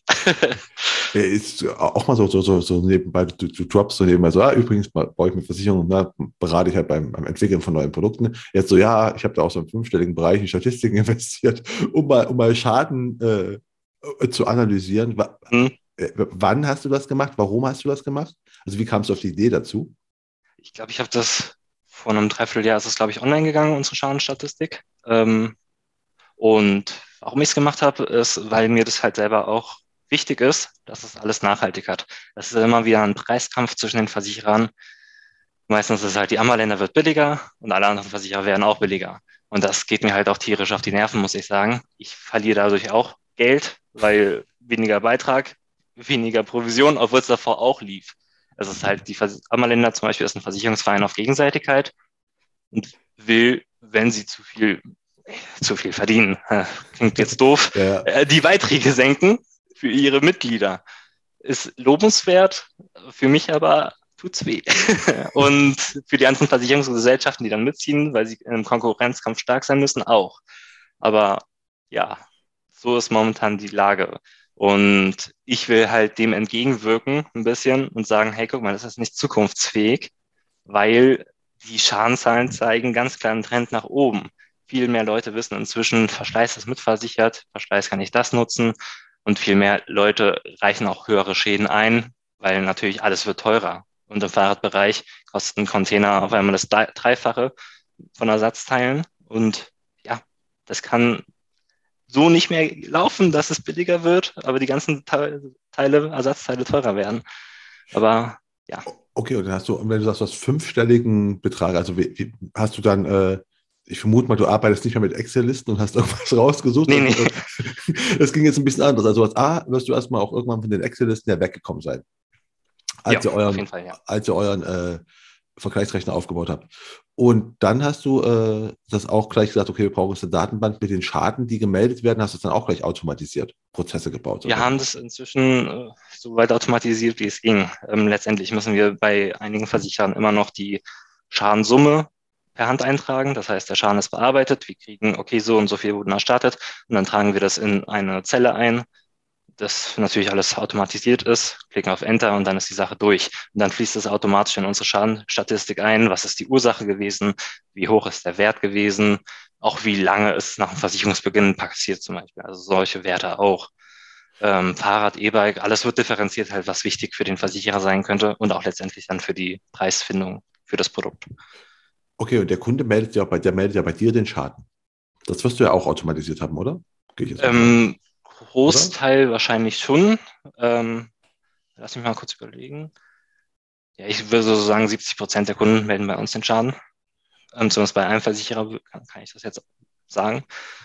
ist auch mal so, so, so, so nebenbei, du, du droppst so nebenbei so, ah, übrigens baue ich mit Versicherungen, na, berate ich halt beim, beim Entwickeln von neuen Produkten. Jetzt so, ja, ich habe da auch so im fünfstelligen Bereich in Statistiken investiert, um mal, um mal Schaden äh, zu analysieren. Hm. Äh, wann hast du das gemacht? Warum hast du das gemacht? Also wie kamst du auf die Idee dazu? Ich glaube, ich habe das vor einem Dreivierteljahr ist es, glaube ich, online gegangen, unsere Schadenstatistik. Ähm, und Warum ich es gemacht habe, ist, weil mir das halt selber auch wichtig ist, dass es alles nachhaltig hat. Das ist immer wieder ein Preiskampf zwischen den Versicherern. Meistens ist es halt, die Ammerländer wird billiger und alle anderen Versicherer werden auch billiger. Und das geht mir halt auch tierisch auf die Nerven, muss ich sagen. Ich verliere dadurch auch Geld, weil weniger Beitrag, weniger Provision, obwohl es davor auch lief. Es ist halt, die Ammerländer zum Beispiel ist ein Versicherungsverein auf Gegenseitigkeit und will, wenn sie zu viel zu viel verdienen. Klingt jetzt doof. Ja. Äh, die Beiträge senken für ihre Mitglieder. Ist lobenswert, für mich aber tut's weh. Und für die ganzen Versicherungsgesellschaften, die dann mitziehen, weil sie im Konkurrenzkampf stark sein müssen, auch. Aber ja, so ist momentan die Lage. Und ich will halt dem entgegenwirken ein bisschen und sagen, hey, guck mal, das ist nicht zukunftsfähig, weil die Schadenzahlen zeigen ganz klar einen Trend nach oben viel mehr Leute wissen inzwischen, Verschleiß ist mitversichert, Verschleiß kann ich das nutzen. Und viel mehr Leute reichen auch höhere Schäden ein, weil natürlich alles wird teurer. Und im Fahrradbereich kostet ein Container auf einmal das Dreifache von Ersatzteilen. Und ja, das kann so nicht mehr laufen, dass es billiger wird, aber die ganzen Teile, Ersatzteile teurer werden. Aber ja. Okay, und dann hast du, wenn du sagst, du hast fünfstelligen Betrag, also wie, wie, hast du dann äh, ich vermute mal, du arbeitest nicht mehr mit Excel-Listen und hast irgendwas rausgesucht. Nee, nee. Das ging jetzt ein bisschen anders. Also als A wirst du erstmal auch irgendwann von den Excel-Listen ja weggekommen sein. Als ja, ihr euren, Fall, ja. als ihr euren äh, Vergleichsrechner aufgebaut habt. Und dann hast du äh, das auch gleich gesagt, okay, wir brauchen jetzt eine Datenbank mit den Schaden, die gemeldet werden, hast du es dann auch gleich automatisiert, Prozesse gebaut. Wir oder? haben das inzwischen äh, so weit automatisiert, wie es ging. Ähm, letztendlich müssen wir bei einigen Versicherern immer noch die Schadensumme per Hand eintragen. Das heißt, der Schaden ist bearbeitet. Wir kriegen, okay, so und so viel wurden erstattet. Und dann tragen wir das in eine Zelle ein, das natürlich alles automatisiert ist, klicken auf Enter und dann ist die Sache durch. Und dann fließt es automatisch in unsere Schadenstatistik ein. Was ist die Ursache gewesen? Wie hoch ist der Wert gewesen? Auch wie lange ist nach dem Versicherungsbeginn passiert zum Beispiel. Also solche Werte auch. Ähm, Fahrrad, E-Bike, alles wird differenziert, halt was wichtig für den Versicherer sein könnte und auch letztendlich dann für die Preisfindung für das Produkt. Okay, und der Kunde meldet ja bei, der meldet ja bei dir den Schaden. Das wirst du ja auch automatisiert haben, oder? Ähm, Großteil oder? wahrscheinlich schon. Ähm, lass mich mal kurz überlegen. Ja, ich würde so sagen, 70 Prozent der Kunden melden bei uns den Schaden. Ähm, zumindest bei einem Versicherer kann, kann ich das jetzt sagen.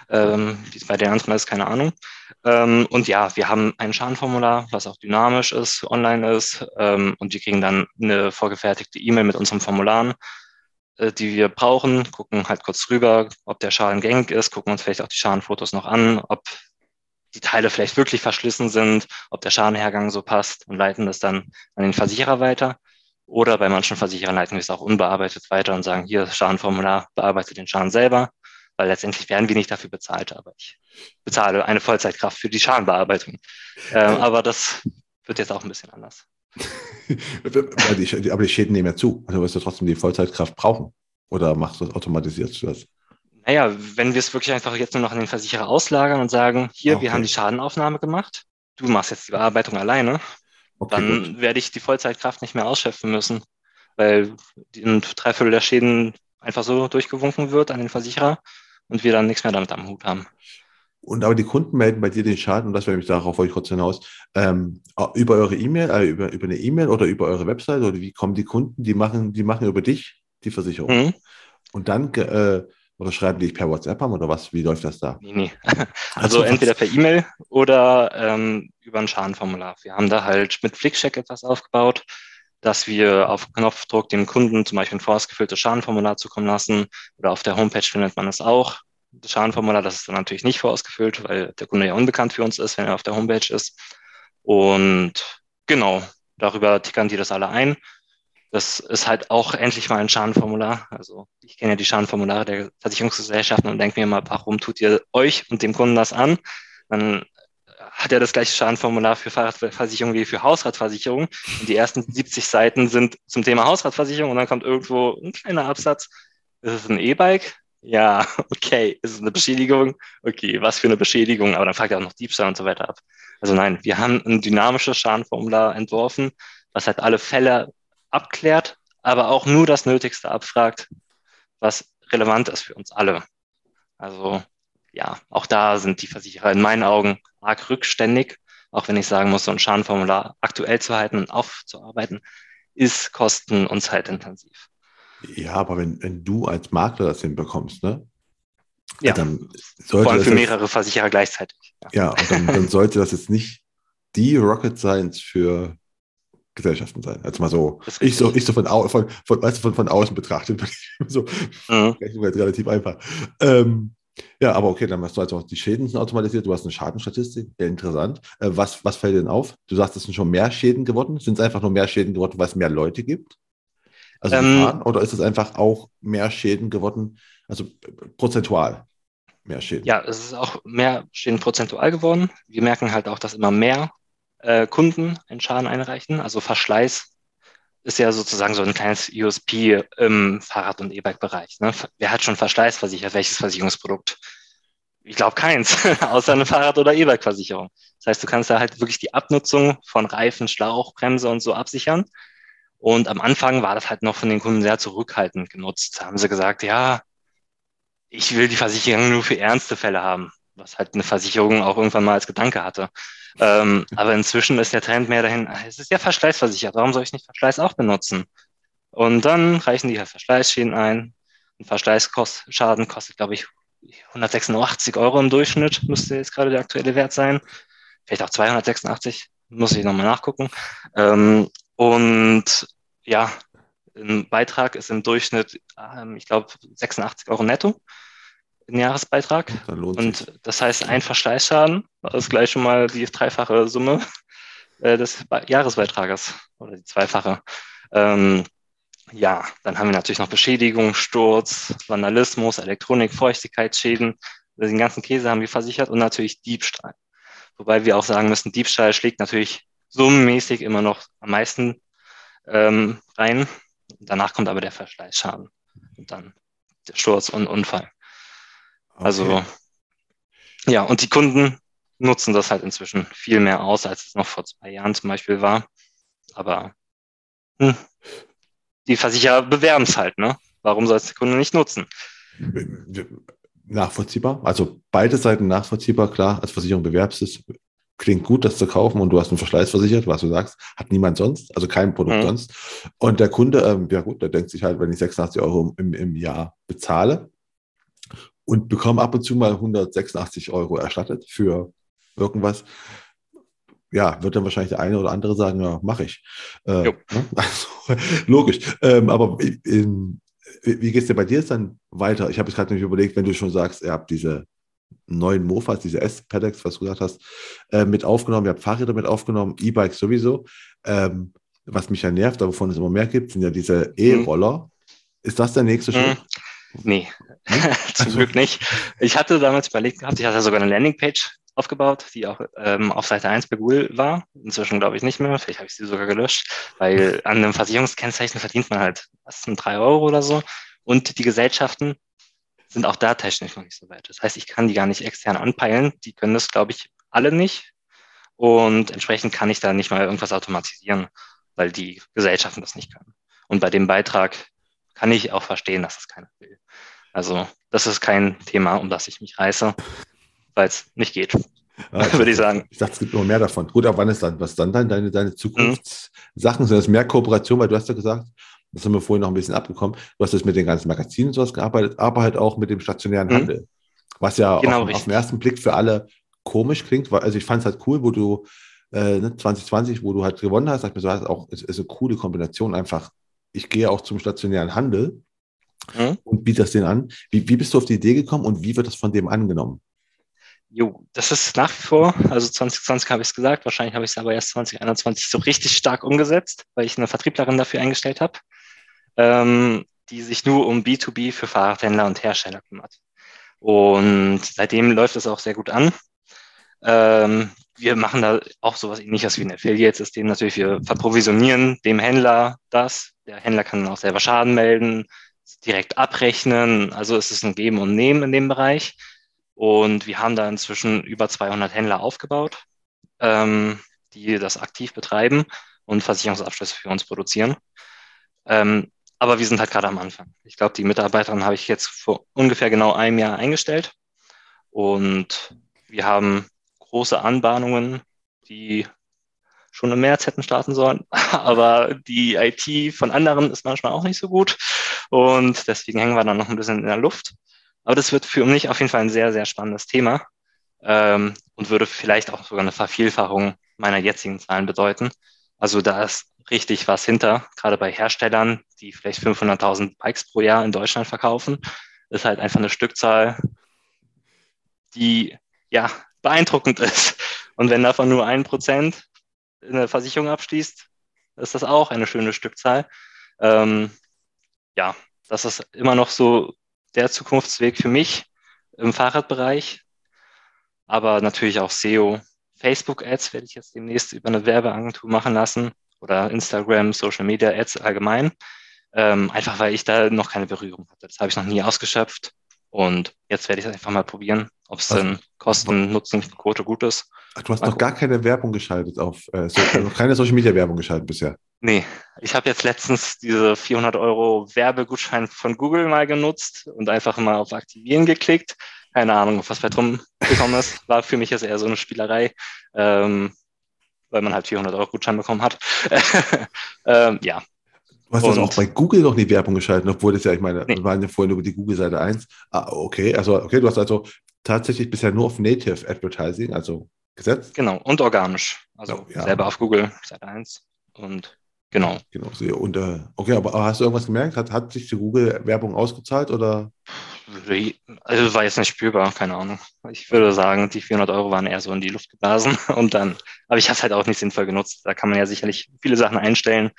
Ähm, bei den anderen ist keine Ahnung. Ähm, und ja, wir haben ein Schadenformular, was auch dynamisch ist, online ist. Ähm, und wir kriegen dann eine vorgefertigte E-Mail mit unseren Formularen äh, die wir brauchen, gucken halt kurz rüber, ob der Schaden gängig ist, gucken uns vielleicht auch die Schadenfotos noch an, ob die Teile vielleicht wirklich verschlissen sind, ob der Schadenhergang so passt und leiten das dann an den Versicherer weiter. Oder bei manchen Versicherern leiten wir es auch unbearbeitet weiter und sagen, hier Schadenformular, bearbeite den Schaden selber, weil letztendlich werden wir nicht dafür bezahlt, aber ich bezahle eine Vollzeitkraft für die Schadenbearbeitung. Ähm, aber das wird jetzt auch ein bisschen anders. aber die Schäden nehmen ja zu. Also wirst du trotzdem die Vollzeitkraft brauchen. Oder machst du das automatisiert das? Naja, wenn wir es wirklich einfach jetzt nur noch an den Versicherer auslagern und sagen, hier, okay. wir haben die Schadenaufnahme gemacht, du machst jetzt die Bearbeitung alleine, Okay, dann gut. werde ich die Vollzeitkraft nicht mehr ausschöpfen müssen, weil ein Dreiviertel der Schäden einfach so durchgewunken wird an den Versicherer und wir dann nichts mehr damit am Hut haben. Und aber die Kunden melden bei dir den Schaden, und das wäre mich darauf wollte ich kurz hinaus, ähm, über eure E-Mail, äh, über, über eine E-Mail oder über eure Website oder wie kommen die Kunden, die machen, die machen über dich die Versicherung. Mhm. Und dann äh, oder schreiben die dich per WhatsApp an oder was? Wie läuft das da? Nee, nee. Also, also entweder per E-Mail oder ähm, über ein Schadenformular. Wir haben da halt mit Flickcheck etwas aufgebaut, dass wir auf Knopfdruck dem Kunden zum Beispiel ein vorausgefülltes Schadenformular zukommen lassen. Oder auf der Homepage findet man es auch. Das Schadenformular, das ist dann natürlich nicht vorausgefüllt, weil der Kunde ja unbekannt für uns ist, wenn er auf der Homepage ist. Und genau, darüber tickern die das alle ein das ist halt auch endlich mal ein Schadenformular. Also ich kenne ja die Schadenformulare der Versicherungsgesellschaften und denke mir mal, warum tut ihr euch und dem Kunden das an? Dann hat er das gleiche Schadenformular für Fahrradversicherung wie für Hausratversicherung. Und die ersten 70 Seiten sind zum Thema Hausratversicherung und dann kommt irgendwo ein kleiner Absatz. Ist es ein E-Bike? Ja, okay. Ist es eine Beschädigung? Okay, was für eine Beschädigung? Aber dann fragt er auch noch Diebstahl und so weiter ab. Also nein, wir haben ein dynamisches Schadenformular entworfen, was halt alle Fälle abklärt, aber auch nur das Nötigste abfragt, was relevant ist für uns alle. Also ja, auch da sind die Versicherer in meinen Augen arg rückständig, auch wenn ich sagen muss, so ein Schadenformular aktuell zu halten und aufzuarbeiten, ist kosten- und zeitintensiv. Ja, aber wenn, wenn du als Makler das hinbekommst, ne? Ja, dann sollte vor allem für mehrere Versicherer gleichzeitig. Ja, ja und dann, dann sollte das jetzt nicht die Rocket Science für Gesellschaften sein. Also mal so, ich so, ich so von, au, von, von, weißt du, von, von außen betrachtet, so mhm. relativ einfach. Ähm, ja, aber okay, dann hast du also auch die Schäden sind automatisiert, du hast eine Schadenstatistik, sehr interessant. Äh, was, was fällt denn auf? Du sagst, es sind schon mehr Schäden geworden. Sind es einfach nur mehr Schäden geworden, weil es mehr Leute gibt? Also ähm, oder ist es einfach auch mehr Schäden geworden, also prozentual mehr Schäden? Ja, es ist auch mehr Schäden prozentual geworden. Wir merken halt auch, dass immer mehr äh, Kunden einen Schaden einreichen. Also Verschleiß ist ja sozusagen so ein kleines USP im Fahrrad- und E-Bike-Bereich. Ne? Wer hat schon Verschleiß versichert? Welches Versicherungsprodukt? Ich glaube keins, außer eine Fahrrad- oder E-Bike-Versicherung. Das heißt, du kannst da halt wirklich die Abnutzung von Reifen, Schlauch, Bremse und so absichern. Und am Anfang war das halt noch von den Kunden sehr zurückhaltend genutzt. Da haben sie gesagt, ja, ich will die Versicherung nur für ernste Fälle haben, was halt eine Versicherung auch irgendwann mal als Gedanke hatte. Ähm, aber inzwischen ist der Trend mehr dahin, es ist ja verschleißversichert, warum soll ich nicht Verschleiß auch benutzen? Und dann reichen die halt Verschleißschäden ein. Ein Verschleißschaden kostet, glaube ich, 186 Euro im Durchschnitt, müsste jetzt gerade der aktuelle Wert sein. Vielleicht auch 286, muss ich nochmal nachgucken. Ähm, und ja, ein Beitrag ist im Durchschnitt, ähm, ich glaube, 86 Euro netto den Jahresbeitrag. Und das heißt, ein Verschleißschaden ist gleich schon mal die dreifache Summe äh, des Jahresbeitrages oder die zweifache. Ähm, ja, dann haben wir natürlich noch Beschädigung, Sturz, Vandalismus, Elektronik, Feuchtigkeitsschäden. Den ganzen Käse haben wir versichert und natürlich Diebstahl. Wobei wir auch sagen müssen, Diebstahl schlägt natürlich summenmäßig immer noch am meisten ähm, rein. Danach kommt aber der Verschleißschaden und dann der Sturz und Unfall. Also, ja, und die Kunden nutzen das halt inzwischen viel mehr aus, als es noch vor zwei Jahren zum Beispiel war. Aber hm, die Versicherer bewerben es halt, ne? Warum soll es der Kunde nicht nutzen? Nachvollziehbar. Also beide Seiten nachvollziehbar, klar, als Versicherung bewerbst es. Klingt gut, das zu kaufen und du hast einen Verschleiß versichert, was du sagst, hat niemand sonst, also kein Produkt mhm. sonst. Und der Kunde, ähm, ja gut, der denkt sich halt, wenn ich 86 Euro im, im Jahr bezahle, und bekomme ab und zu mal 186 Euro erstattet für irgendwas. Ja, wird dann wahrscheinlich der eine oder andere sagen, ja, mache ich. Äh, ne? also, logisch. Ähm, aber in, wie geht es dir bei dir jetzt dann weiter? Ich habe jetzt gerade nämlich überlegt, wenn du schon sagst, ihr habt diese neuen Mofas, diese S-Pedex, was du gesagt hast, äh, mit aufgenommen, ihr habt Fahrräder mit aufgenommen, E-Bikes sowieso. Ähm, was mich ja nervt, aber wovon es immer mehr gibt, sind ja diese mhm. E-Roller. Mhm. Ist das der nächste mhm. Schritt? Nee, zum Glück nicht. Ich hatte damals überlegt gehabt, ich hatte sogar eine Landingpage aufgebaut, die auch ähm, auf Seite 1 bei Google war. Inzwischen glaube ich nicht mehr. Vielleicht habe ich sie sogar gelöscht, weil an einem Versicherungskennzeichen verdient man halt was sind drei Euro oder so. Und die Gesellschaften sind auch da technisch noch nicht so weit. Das heißt, ich kann die gar nicht extern anpeilen. Die können das, glaube ich, alle nicht. Und entsprechend kann ich da nicht mal irgendwas automatisieren, weil die Gesellschaften das nicht können. Und bei dem Beitrag kann ich auch verstehen, dass es keiner will. Also das ist kein Thema, um das ich mich reiße, weil es nicht geht, ja, würde ich sagen. Ich dachte, es gibt noch mehr davon. Gut, aber wann ist dann, was dann deine, deine Zukunftssachen? Mhm. Sind das mehr Kooperation? Weil du hast ja gesagt, das haben wir vorhin noch ein bisschen abgekommen, du hast jetzt mit den ganzen Magazinen und sowas gearbeitet, aber halt auch mit dem stationären mhm. Handel. Was ja genau, auf, auf, den ersten Blick für alle komisch klingt. Also ich fand es halt cool, wo du äh, 2020, ne, wo du halt gewonnen hast, dachte ich mir so, das ist auch ist, ist eine coole Kombination einfach. Ich gehe auch zum stationären Handel mhm. und biete das denen an. Wie, wie bist du auf die Idee gekommen und wie wird das von dem angenommen? Jo, das ist nach wie vor, also 2020 habe ich es gesagt, wahrscheinlich habe ich es aber erst 2021 so richtig stark umgesetzt, weil ich eine Vertrieblerin dafür eingestellt habe, ähm, die sich nur um B2B für Fahrradhändler und Hersteller kümmert. Und seitdem läuft es auch sehr gut an. Ähm, wir machen da auch sowas ähnliches wie ein Affiliate-System. Natürlich, wir verprovisionieren dem Händler das. Der Händler kann dann auch selber Schaden melden, direkt abrechnen. Also es ist ein Geben und Nehmen in dem Bereich. Und wir haben da inzwischen über 200 Händler aufgebaut, ähm, die das aktiv betreiben und Versicherungsabschlüsse für uns produzieren. Ähm, aber wir sind halt gerade am Anfang. Ich glaube, die Mitarbeiterin habe ich jetzt vor ungefähr genau einem Jahr eingestellt. Und wir haben große Anbahnungen, die schon im März hätten starten sollen. Aber die IT von anderen ist manchmal auch nicht so gut. Und deswegen hängen wir dann noch ein bisschen in der Luft. Aber das wird für mich auf jeden Fall ein sehr, sehr spannendes Thema ähm, und würde vielleicht auch sogar eine Vervielfachung meiner jetzigen Zahlen bedeuten. Also da ist richtig was hinter, gerade bei Herstellern, die vielleicht 500.000 Bikes pro Jahr in Deutschland verkaufen, ist halt einfach eine Stückzahl, die ja beeindruckend ist. Und wenn davon nur ein Prozent eine Versicherung abschließt, ist das auch eine schöne Stückzahl. Ähm, ja, das ist immer noch so der Zukunftsweg für mich im Fahrradbereich. Aber natürlich auch SEO. Facebook-Ads werde ich jetzt demnächst über eine Werbeagentur machen lassen oder Instagram, Social Media Ads allgemein. Ähm, einfach weil ich da noch keine Berührung hatte. Das habe ich noch nie ausgeschöpft. Und jetzt werde ich es einfach mal probieren, ob es denn Kosten-Nutzen-Quote gut ist. Ach, du hast mal noch gucken. gar keine Werbung geschaltet auf, äh, so, also keine Social Media Werbung geschaltet bisher. Nee, ich habe jetzt letztens diese 400 Euro Werbegutschein von Google mal genutzt und einfach mal auf Aktivieren geklickt. Keine Ahnung, was bei drum gekommen ist. War für mich jetzt eher so eine Spielerei, ähm, weil man halt 400 Euro Gutschein bekommen hat. ähm, ja, Du hast und, das auch bei Google noch die Werbung geschaltet, obwohl das ja, ich meine, nee. wir waren ja vorhin über die Google-Seite 1. Ah, okay, also okay, du hast also tatsächlich bisher nur auf Native Advertising, also gesetzt. Genau, und organisch. Also ja. selber auf Google Seite 1 und genau. Genau, und äh, okay, aber hast du irgendwas gemerkt? Hat, hat sich die Google-Werbung ausgezahlt oder? Also war jetzt nicht spürbar, keine Ahnung. Ich würde sagen, die 400 Euro waren eher so in die Luft geblasen und dann, aber ich habe es halt auch nicht sinnvoll genutzt. Da kann man ja sicherlich viele Sachen einstellen,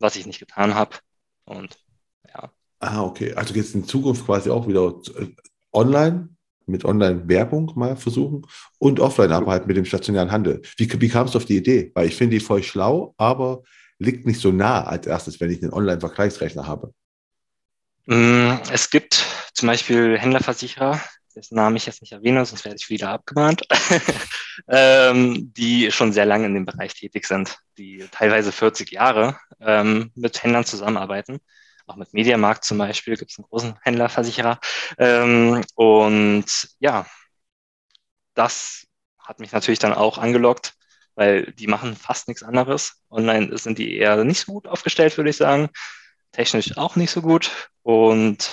was ich nicht getan habe. Und ja. Ah, okay. Also jetzt in Zukunft quasi auch wieder äh, online mit Online-Werbung mal versuchen und Offline-Arbeit mit dem stationären Handel. Wie, wie kamst du auf die Idee? Weil ich finde die voll schlau, aber liegt nicht so nah als erstes, wenn ich einen Online-Vergleichsrechner habe. Mm, es gibt zum Beispiel Händlerversicherer, dessen Namen ich jetzt nicht erwähne, sonst werde ich wieder abgemahnt, ähm, die schon sehr lange in dem Bereich tätig sind, die teilweise 40 Jahre ähm, mit Händlern zusammenarbeiten. Auch mit Mediamarkt zum Beispiel gibt es einen großen Händlerversicherer. Ähm, und ja, das hat mich natürlich dann auch angelockt, weil die machen fast nichts anderes. Online sind die eher nicht so gut aufgestellt, würde ich sagen. Technisch auch nicht so gut. Und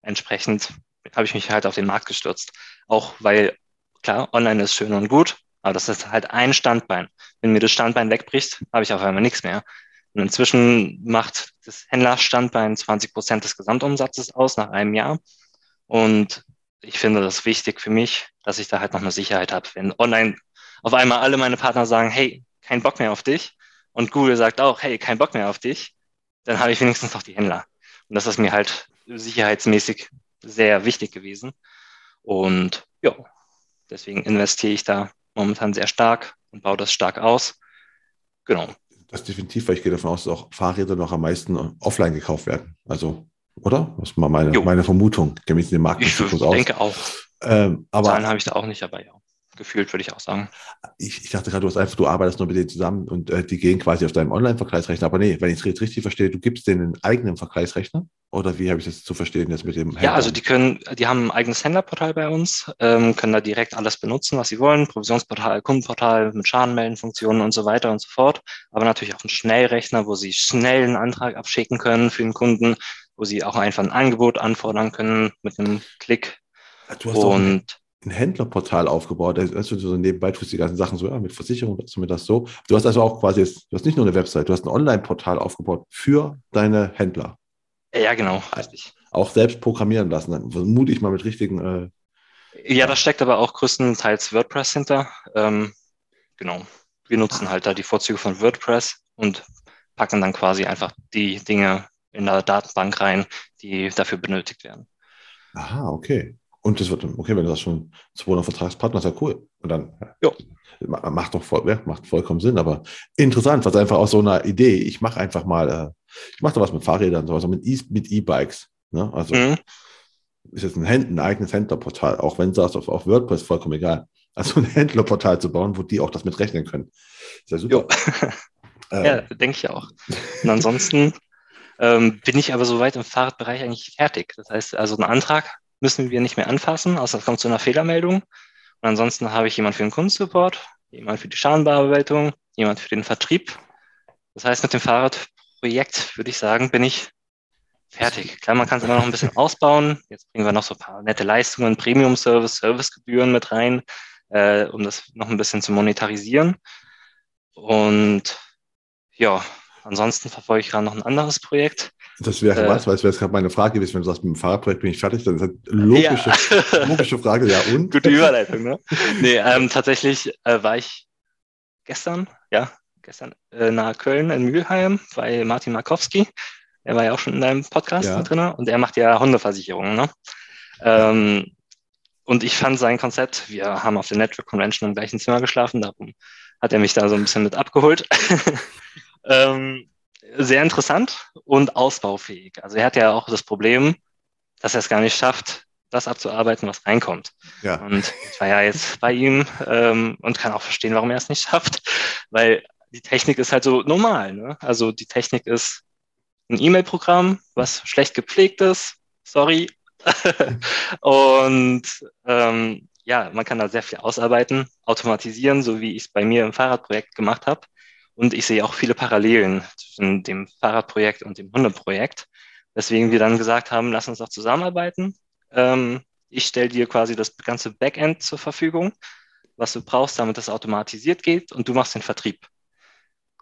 entsprechend habe ich mich halt auf den Markt gestürzt. Auch weil, klar, online ist schön und gut, aber das ist halt ein Standbein. Wenn mir das Standbein wegbricht, habe ich auf einmal nichts mehr. Und inzwischen macht das Händlerstandbein 20 Prozent des Gesamtumsatzes aus nach einem Jahr. Und ich finde das wichtig für mich, dass ich da halt noch eine Sicherheit habe. Wenn online auf einmal alle meine Partner sagen, hey, kein Bock mehr auf dich, und Google sagt auch, hey, kein Bock mehr auf dich, dann habe ich wenigstens noch die Händler. Und das ist mir halt sicherheitsmäßig sehr wichtig gewesen. Und ja, deswegen investiere ich da momentan sehr stark und baue das stark aus. Genau. Das definitiv, weil ich gehe davon aus, dass auch Fahrräder noch am meisten offline gekauft werden. Also, oder? Das ist mal meine, meine Vermutung. Ich kenne mich in den Markt ich, ich denke auch. Ähm, aber, Zahlen habe ich da auch nicht, aber ja. Gefühlt, würde ich auch sagen. Ich, ich dachte gerade, du hast einfach, du arbeitest nur mit denen zusammen und äh, die gehen quasi auf deinem Online-Vergleichsrechner. Aber nee, wenn ich es richtig verstehe, du gibst denen einen eigenen Vergleichsrechner? Oder wie habe ich das zu verstehen jetzt mit dem Händler? Ja, also die können, die haben ein eigenes Händlerportal bei uns, ähm, können da direkt alles benutzen, was sie wollen. Provisionsportal, Kundenportal mit Schadenmeldenfunktionen und so weiter und so fort. Aber natürlich auch einen Schnellrechner, wo sie schnell einen Antrag abschicken können für den Kunden, wo sie auch einfach ein Angebot anfordern können mit einem Klick. Du hast und ein Händlerportal aufgebaut. Also so nebenbei tust du die ganzen Sachen so, ja, mit Versicherung, zumindest das so. Du hast also auch quasi jetzt, du hast nicht nur eine Website, du hast ein Online-Portal aufgebaut für deine Händler. Ja, genau, richtig. Auch selbst programmieren lassen, dann vermute ich mal mit richtigen. Äh, ja, da steckt aber auch größtenteils WordPress hinter. Ähm, genau. Wir nutzen halt da die Vorzüge von WordPress und packen dann quasi einfach die Dinge in der Datenbank rein, die dafür benötigt werden. Aha, okay. Und das wird, okay, wenn du das schon 200 Vertragspartner, ist ja cool. Und dann ja. macht doch voll, ja, macht vollkommen Sinn, aber interessant, was einfach aus so einer Idee, ich mache einfach mal, äh, ich mache da was mit Fahrrädern, also mit E-Bikes. Ne? Also mhm. ist jetzt ein, Händ, ein eigenes Händlerportal, auch wenn du sagst, auf, auf WordPress vollkommen egal. Also ein Händlerportal zu bauen, wo die auch das mit rechnen können. Ist ja super. ähm, ja, denke ich auch. Und ansonsten ähm, bin ich aber soweit im Fahrradbereich eigentlich fertig. Das heißt, also ein Antrag müssen wir nicht mehr anfassen, außer es kommt zu einer Fehlermeldung. Und ansonsten habe ich jemand für den Kundensupport, jemand für die Schadenbearbeitung, jemand für den Vertrieb. Das heißt, mit dem Fahrradprojekt würde ich sagen, bin ich fertig. Klar, man kann es immer noch ein bisschen ausbauen. Jetzt bringen wir noch so ein paar nette Leistungen, Premium-Service, Servicegebühren mit rein, äh, um das noch ein bisschen zu monetarisieren. Und ja, ansonsten verfolge ich gerade noch ein anderes Projekt. Das wäre äh, was, weil es wäre gerade meine Frage gewesen, wenn du sagst, mit dem Fahrradprojekt bin ich fertig, dann ist das eine logische, ja. logische Frage, ja und? Gute Überleitung, ne? nee, ähm, tatsächlich äh, war ich gestern, ja, gestern äh, nahe Köln in Mülheim bei Martin Markowski. Er war ja auch schon in deinem Podcast ja. drin und er macht ja Hundeversicherungen, ne? Ähm, und ich fand sein Konzept, wir haben auf der Network Convention im gleichen Zimmer geschlafen, darum hat er mich da so ein bisschen mit abgeholt. ähm, sehr interessant und ausbaufähig. Also er hat ja auch das Problem, dass er es gar nicht schafft, das abzuarbeiten, was reinkommt. Ja. Und ich war ja jetzt bei ihm ähm, und kann auch verstehen, warum er es nicht schafft, weil die Technik ist halt so normal. Ne? Also die Technik ist ein E-Mail-Programm, was schlecht gepflegt ist. Sorry. und ähm, ja, man kann da sehr viel ausarbeiten, automatisieren, so wie ich es bei mir im Fahrradprojekt gemacht habe. Und ich sehe auch viele Parallelen zwischen dem Fahrradprojekt und dem Hundeprojekt. Weswegen wir dann gesagt haben, lass uns doch zusammenarbeiten. Ähm, ich stelle dir quasi das ganze Backend zur Verfügung, was du brauchst, damit das automatisiert geht und du machst den Vertrieb.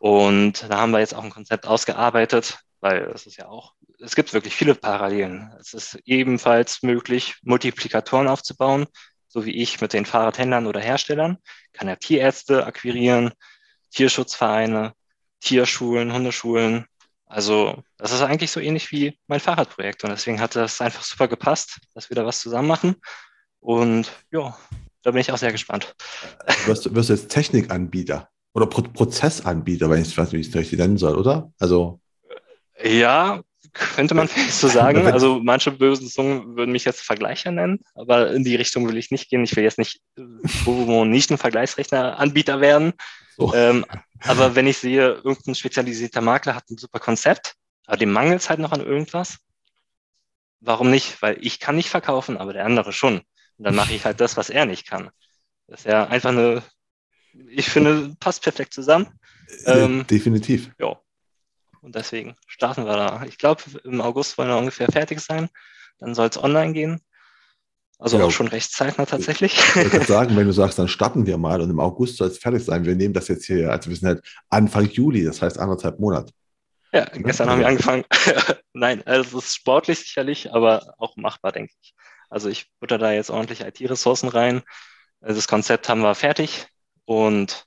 Und da haben wir jetzt auch ein Konzept ausgearbeitet, weil es ist ja auch, es gibt wirklich viele Parallelen. Es ist ebenfalls möglich, Multiplikatoren aufzubauen, so wie ich mit den Fahrradhändlern oder Herstellern, kann ja Tierärzte akquirieren, Tierschutzvereine, Tierschulen, Hundeschulen. Also das ist eigentlich so ähnlich wie mein Fahrradprojekt und deswegen hat das einfach super gepasst, dass wir da was zusammen machen. Und ja, da bin ich auch sehr gespannt. Wirst, wirst du jetzt Technikanbieter oder Pro Prozessanbieter, wenn ich weiß nicht, wie ich es richtig nennen soll, oder? Also ja, könnte man vielleicht so sagen. Also manche bösen Zungen würden mich jetzt Vergleicher nennen, aber in die Richtung will ich nicht gehen. Ich will jetzt nicht wo nicht ein Vergleichsrechner-Anbieter werden. So. Ähm, aber wenn ich sehe, irgendein spezialisierter Makler hat ein super Konzept, aber dem mangelt es halt noch an irgendwas, warum nicht? Weil ich kann nicht verkaufen, aber der andere schon. Und dann mache ich halt das, was er nicht kann. Das ist ja einfach eine, ich finde, passt perfekt zusammen. Ähm, Definitiv. Ja. Und deswegen starten wir da. Ich glaube, im August wollen wir ungefähr fertig sein. Dann soll es online gehen. Also ja. auch schon recht zeitnah tatsächlich. Ich würde sagen, wenn du sagst, dann starten wir mal und im August soll es fertig sein. Wir nehmen das jetzt hier, also wir sind halt Anfang Juli, das heißt anderthalb Monate. Ja, gestern ja. haben wir angefangen. Nein, also es ist sportlich sicherlich, aber auch machbar, denke ich. Also ich butter da jetzt ordentlich IT-Ressourcen rein. Also das Konzept haben wir fertig und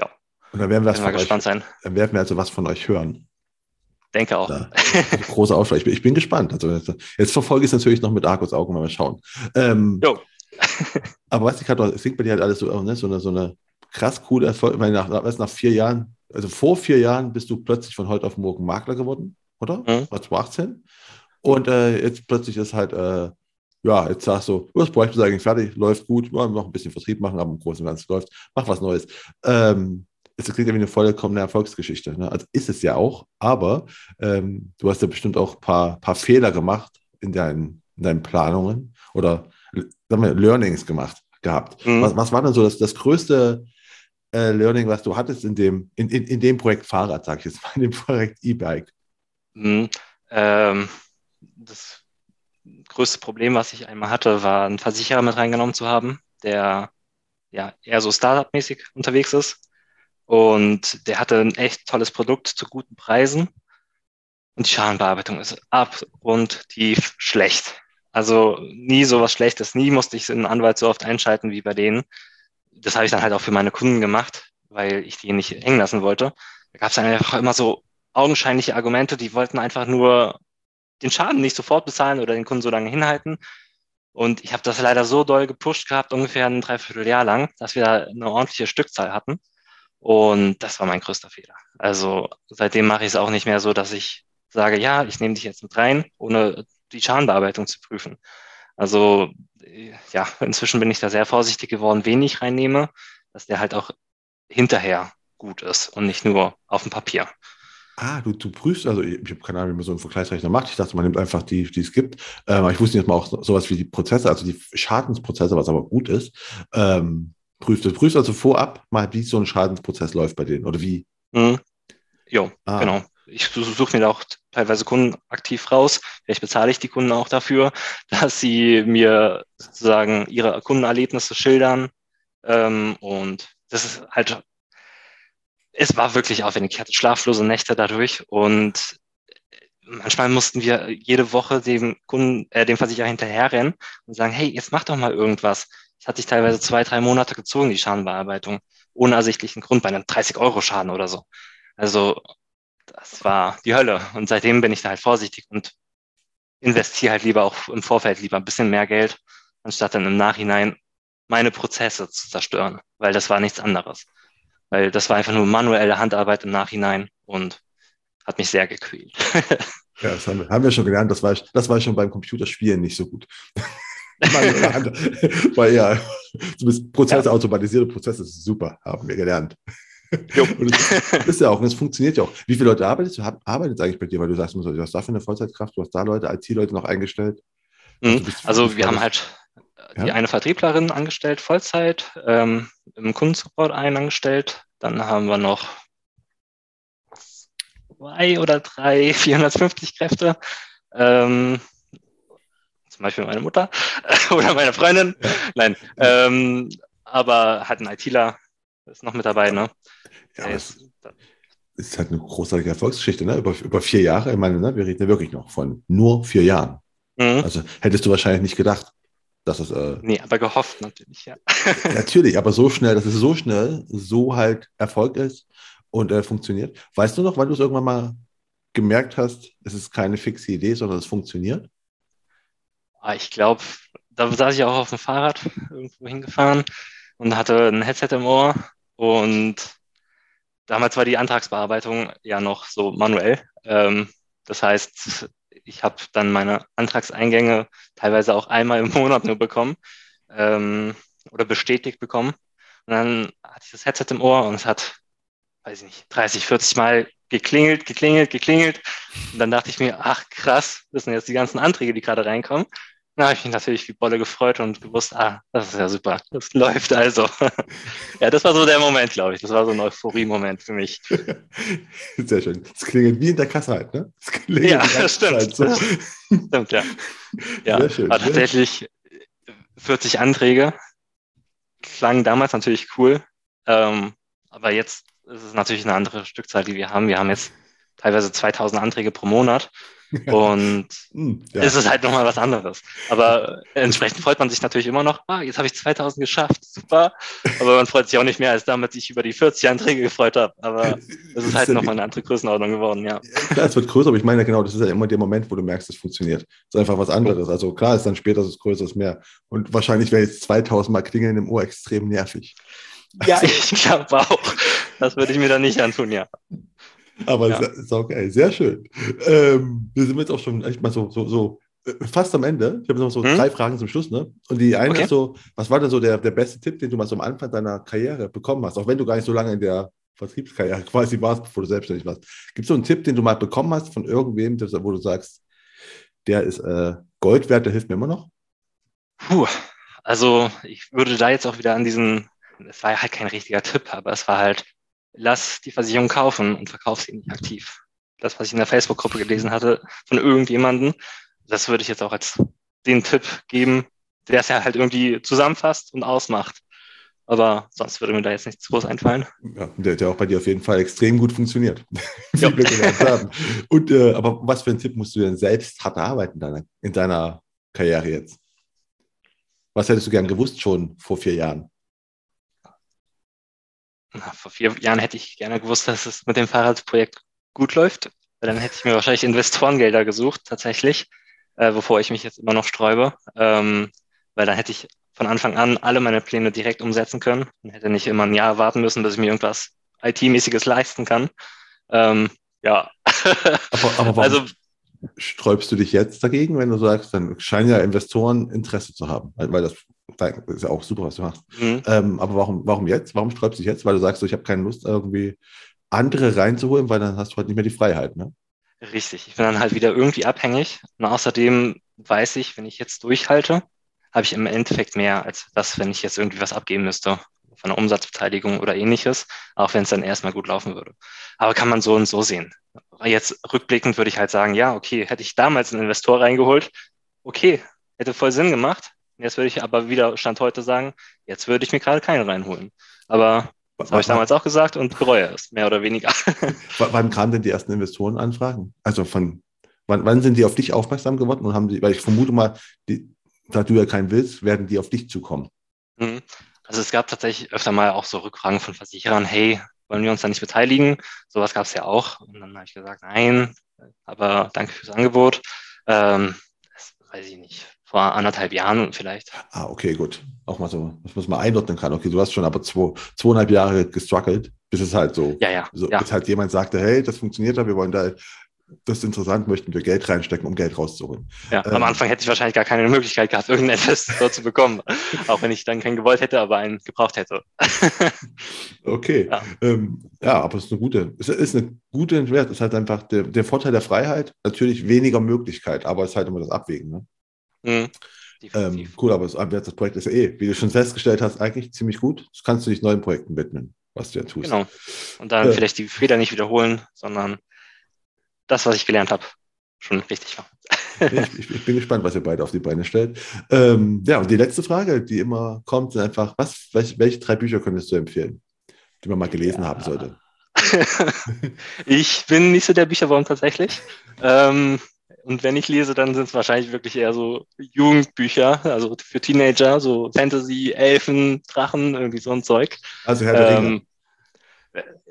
ja. Und dann werden wir, wir gespannt euch, sein. Dann werden wir also was von euch hören. Denke auch. Ja, große Auswahl. Ich bin, ich bin gespannt. Also jetzt, verfolge ich es natürlich noch mit Argus Augen, mal schauen. Ähm, jo. aber was ich gerade, es klingt bei dir halt alles so, ne, so, eine, so eine krass coole Erfolg. Ich meine, nach, nach vier Jahren, also vor vier Jahren bist du plötzlich von heute auf morgen Makler geworden, oder? Mhm. War 2018. Und äh, jetzt plötzlich ist halt äh, ja, jetzt sagst du, das Projekt ist eigentlich fertig, läuft gut, ja, noch ein bisschen Vertrieb machen, aber im Großen und Ganzen läuft, mach was Neues. Ähm, es klingt ja wie eine vollkommene Erfolgsgeschichte. Ne? Also ist es ja auch, aber ähm, du hast ja bestimmt auch ein paar, paar Fehler gemacht in deinen, in deinen Planungen oder sagen wir, Learnings gemacht gehabt. Mhm. Was, was war denn so das, das größte äh, Learning, was du hattest in dem, in, in, in dem Projekt Fahrrad, sag ich jetzt mal, in dem Projekt E-Bike? Mhm. Ähm, das größte Problem, was ich einmal hatte, war, einen Versicherer mit reingenommen zu haben, der ja eher so Startup-mäßig unterwegs ist und der hatte ein echt tolles Produkt zu guten Preisen. Und die Schadenbearbeitung ist abgrundtief schlecht. Also nie sowas Schlechtes. Nie musste ich einen Anwalt so oft einschalten wie bei denen. Das habe ich dann halt auch für meine Kunden gemacht, weil ich die nicht hängen lassen wollte. Da gab es dann einfach immer so augenscheinliche Argumente, die wollten einfach nur den Schaden nicht sofort bezahlen oder den Kunden so lange hinhalten. Und ich habe das leider so doll gepusht gehabt, ungefähr ein Dreivierteljahr lang, dass wir da eine ordentliche Stückzahl hatten. Und das war mein größter Fehler. Also seitdem mache ich es auch nicht mehr so, dass ich sage, ja, ich nehme dich jetzt mit rein, ohne die Schadenbearbeitung zu prüfen. Also ja, inzwischen bin ich da sehr vorsichtig geworden, wen ich reinnehme, dass der halt auch hinterher gut ist und nicht nur auf dem Papier. Ah, du, du prüfst, also ich, ich habe keine Ahnung, wie man so einen Vergleichsrechner macht. Ich dachte, man nimmt einfach die, die es gibt. Ähm, aber ich wusste jetzt mal auch sowas wie die Prozesse, also die Schadensprozesse, was aber gut ist. Ähm, prüft. Du prüfst also vorab mal, wie so ein Schadensprozess läuft bei denen oder wie. Mhm. Jo, ah. genau. Ich suche mir da auch teilweise Kunden aktiv raus. Vielleicht bezahle ich die Kunden auch dafür, dass sie mir sozusagen ihre Kundenerlebnisse schildern. Ähm, und das ist halt, es war wirklich aufwendig. Ich hatte schlaflose Nächte dadurch und manchmal mussten wir jede Woche dem Kunden, äh, dem Versicherer hinterherrennen und sagen, hey, jetzt mach doch mal irgendwas. Das hat sich teilweise zwei, drei Monate gezogen, die Schadenbearbeitung, ohne ersichtlichen Grund, bei einem 30-Euro-Schaden oder so. Also das war die Hölle. Und seitdem bin ich da halt vorsichtig und investiere halt lieber auch im Vorfeld lieber ein bisschen mehr Geld, anstatt dann im Nachhinein meine Prozesse zu zerstören, weil das war nichts anderes. Weil das war einfach nur manuelle Handarbeit im Nachhinein und hat mich sehr gequält. ja, das haben wir, haben wir schon gelernt. Das war, das war schon beim Computerspielen nicht so gut. Weil ja, zumindest Prozesse, ja. automatisierte Prozesse super, haben wir gelernt. und das ist ja auch, und es funktioniert ja auch. Wie viele Leute arbeitest du? Arbeitet eigentlich bei dir, weil du sagst, du hast dafür eine Vollzeitkraft, du hast da Leute, IT-Leute noch eingestellt. Mhm. Also, also wir haben halt ja? die eine Vertrieblerin angestellt, Vollzeit, ähm, im Kundensupport einen angestellt. Dann haben wir noch zwei oder drei 450 Kräfte. Ähm, zum Beispiel meine Mutter oder meine Freundin. Ja. Nein, ähm, aber hat ein ITler, ist noch mit dabei, ne? Ja, ist, ist halt eine großartige Erfolgsgeschichte, ne? Über, über vier Jahre. Ich meine, ne? wir reden ja wirklich noch von nur vier Jahren. Mhm. Also hättest du wahrscheinlich nicht gedacht, dass es. Äh, nee, aber gehofft natürlich, ja. natürlich, aber so schnell, dass es so schnell so halt Erfolg ist und äh, funktioniert. Weißt du noch, weil du es irgendwann mal gemerkt hast, es ist keine fixe Idee, sondern es funktioniert? Ah, ich glaube, da saß ich auch auf dem Fahrrad irgendwo hingefahren und hatte ein Headset im Ohr und damals war die Antragsbearbeitung ja noch so manuell. Ähm, das heißt, ich habe dann meine Antragseingänge teilweise auch einmal im Monat nur bekommen ähm, oder bestätigt bekommen. Und dann hatte ich das Headset im Ohr und es hat, weiß ich nicht, 30, 40 Mal geklingelt, geklingelt, geklingelt. Und dann dachte ich mir, ach krass, das sind jetzt die ganzen Anträge, die gerade reinkommen. Da habe ich mich natürlich wie Bolle gefreut und gewusst, ah, das ist ja super, das läuft also. ja, das war so der Moment, glaube ich. Das war so ein Euphorie-Moment für mich. Sehr schön. Es klingelt wie in der Kasse halt, ne? ja, das stimmt. So. stimmt, ja. Ja, Sehr schön, war tatsächlich 40 Anträge. Klang damals natürlich cool. Ähm, aber jetzt ist es natürlich eine andere Stückzahl, die wir haben. Wir haben jetzt teilweise 2000 Anträge pro Monat. Und hm, ja. ist es halt nochmal was anderes. Aber entsprechend freut man sich natürlich immer noch, ah, jetzt habe ich 2000 geschafft, super. Aber man freut sich auch nicht mehr, als damals ich über die 40 Anträge gefreut habe. Aber es ist halt nochmal eine andere Größenordnung geworden, ja. Klar, es wird größer, aber ich meine genau, das ist ja immer der Moment, wo du merkst, es funktioniert. Es ist einfach was anderes. Also klar ist dann später, es ist größer, es ist mehr. Und wahrscheinlich wäre jetzt 2000 Mal Klingeln im Ohr extrem nervig. Ja, ich glaube auch. Das würde ich mir dann nicht antun, ja. Aber ja. ist, geil, sehr schön. Ähm, wir sind jetzt auch schon echt mal so, so, so fast am Ende. Ich habe noch so hm? drei Fragen zum Schluss, ne? Und die eine okay. ist so, was war denn so der, der beste Tipp, den du mal so am Anfang deiner Karriere bekommen hast? Auch wenn du gar nicht so lange in der Vertriebskarriere quasi warst, bevor du selbstständig warst. Gibt es so einen Tipp, den du mal bekommen hast von irgendwem, wo du sagst, der ist äh, Gold wert, der hilft mir immer noch? Puh, also ich würde da jetzt auch wieder an diesen, es war halt kein richtiger Tipp, aber es war halt, lass die Versicherung kaufen und verkauf sie nicht aktiv. Das, was ich in der Facebook-Gruppe gelesen hatte von irgendjemanden, das würde ich jetzt auch als den Tipp geben, der es ja halt irgendwie zusammenfasst und ausmacht. Aber sonst würde mir da jetzt nichts groß einfallen. Ja, der hat ja auch bei dir auf jeden Fall extrem gut funktioniert. und, äh, aber was für einen Tipp musst du denn selbst hart erarbeiten in deiner, in deiner Karriere jetzt? Was hättest du gern gewusst schon vor vier Jahren? Na, vor vier Jahren hätte ich gerne gewusst, dass es mit dem Fahrradprojekt gut läuft. Weil dann hätte ich mir wahrscheinlich Investorengelder gesucht, tatsächlich, äh, wovor ich mich jetzt immer noch sträube. Ähm, weil dann hätte ich von Anfang an alle meine Pläne direkt umsetzen können und hätte nicht immer ein Jahr warten müssen, bis ich mir irgendwas IT-mäßiges leisten kann. Ähm, ja. aber, aber warum also, sträubst du dich jetzt dagegen, wenn du sagst, dann scheinen ja Investoren Interesse zu haben, weil, weil das, ist ja auch super, was du machst. Mhm. Ähm, aber warum, warum jetzt? Warum sträubst du dich jetzt? Weil du sagst, so, ich habe keine Lust, irgendwie andere reinzuholen, weil dann hast du halt nicht mehr die Freiheit, ne? Richtig, ich bin dann halt wieder irgendwie abhängig. Und außerdem weiß ich, wenn ich jetzt durchhalte, habe ich im Endeffekt mehr als das, wenn ich jetzt irgendwie was abgeben müsste von einer Umsatzbeteiligung oder ähnliches, auch wenn es dann erstmal gut laufen würde. Aber kann man so und so sehen. Jetzt rückblickend würde ich halt sagen, ja, okay, hätte ich damals einen Investor reingeholt, okay, hätte voll Sinn gemacht. Jetzt würde ich aber wieder Stand heute sagen, jetzt würde ich mir gerade keinen reinholen. Aber das habe ich damals auch gesagt und bereue es, mehr oder weniger. wann kamen denn die ersten Investorenanfragen? Also von wann, wann sind die auf dich aufmerksam geworden und haben die, weil ich vermute mal, die, da du ja keinen willst, werden die auf dich zukommen. Mhm. Also es gab tatsächlich öfter mal auch so Rückfragen von Versicherern, hey, wollen wir uns da nicht beteiligen? Sowas gab es ja auch. Und dann habe ich gesagt, nein, aber danke fürs Angebot. Ähm, das weiß ich nicht, vor anderthalb Jahren vielleicht. Ah, okay, gut. Auch mal so, dass man es mal einordnen kann. Okay, du hast schon aber zwei, zweieinhalb Jahre gestruggelt, bis es halt so, ja, ja, so ja. bis halt jemand sagte, hey, das funktioniert da, wir wollen da das ist interessant, möchten wir Geld reinstecken, um Geld rauszuholen. Ja, ähm, am Anfang hätte ich wahrscheinlich gar keine Möglichkeit gehabt, irgendeinen Investor zu bekommen. Auch wenn ich dann keinen gewollt hätte, aber einen gebraucht hätte. okay. Ja. Ähm, ja, aber es ist eine gute, es ist eine gute Entwert. Es ist halt einfach der, der Vorteil der Freiheit, natürlich weniger Möglichkeit, aber es ist halt immer das Abwägen. Ne? Mhm. Ähm, cool, aber das, das Projekt ist ja eh, wie du schon festgestellt hast, eigentlich ziemlich gut. Das kannst du dich neuen Projekten widmen, was du ja tust. Genau. Und dann äh, vielleicht die Fehler nicht wiederholen, sondern das, was ich gelernt habe, schon richtig war. ich, ich, ich, bin gespannt, was ihr beide auf die Beine stellt. Ähm, ja, und die letzte Frage, die immer kommt, ist einfach, was, welche, welche drei Bücher könntest du empfehlen, die man mal gelesen ja. haben sollte? ich bin nicht so der Bücherwurm tatsächlich. Ähm, und wenn ich lese, dann sind es wahrscheinlich wirklich eher so Jugendbücher, also für Teenager, so Fantasy, Elfen, Drachen, irgendwie so ein Zeug. Also Herr der ähm,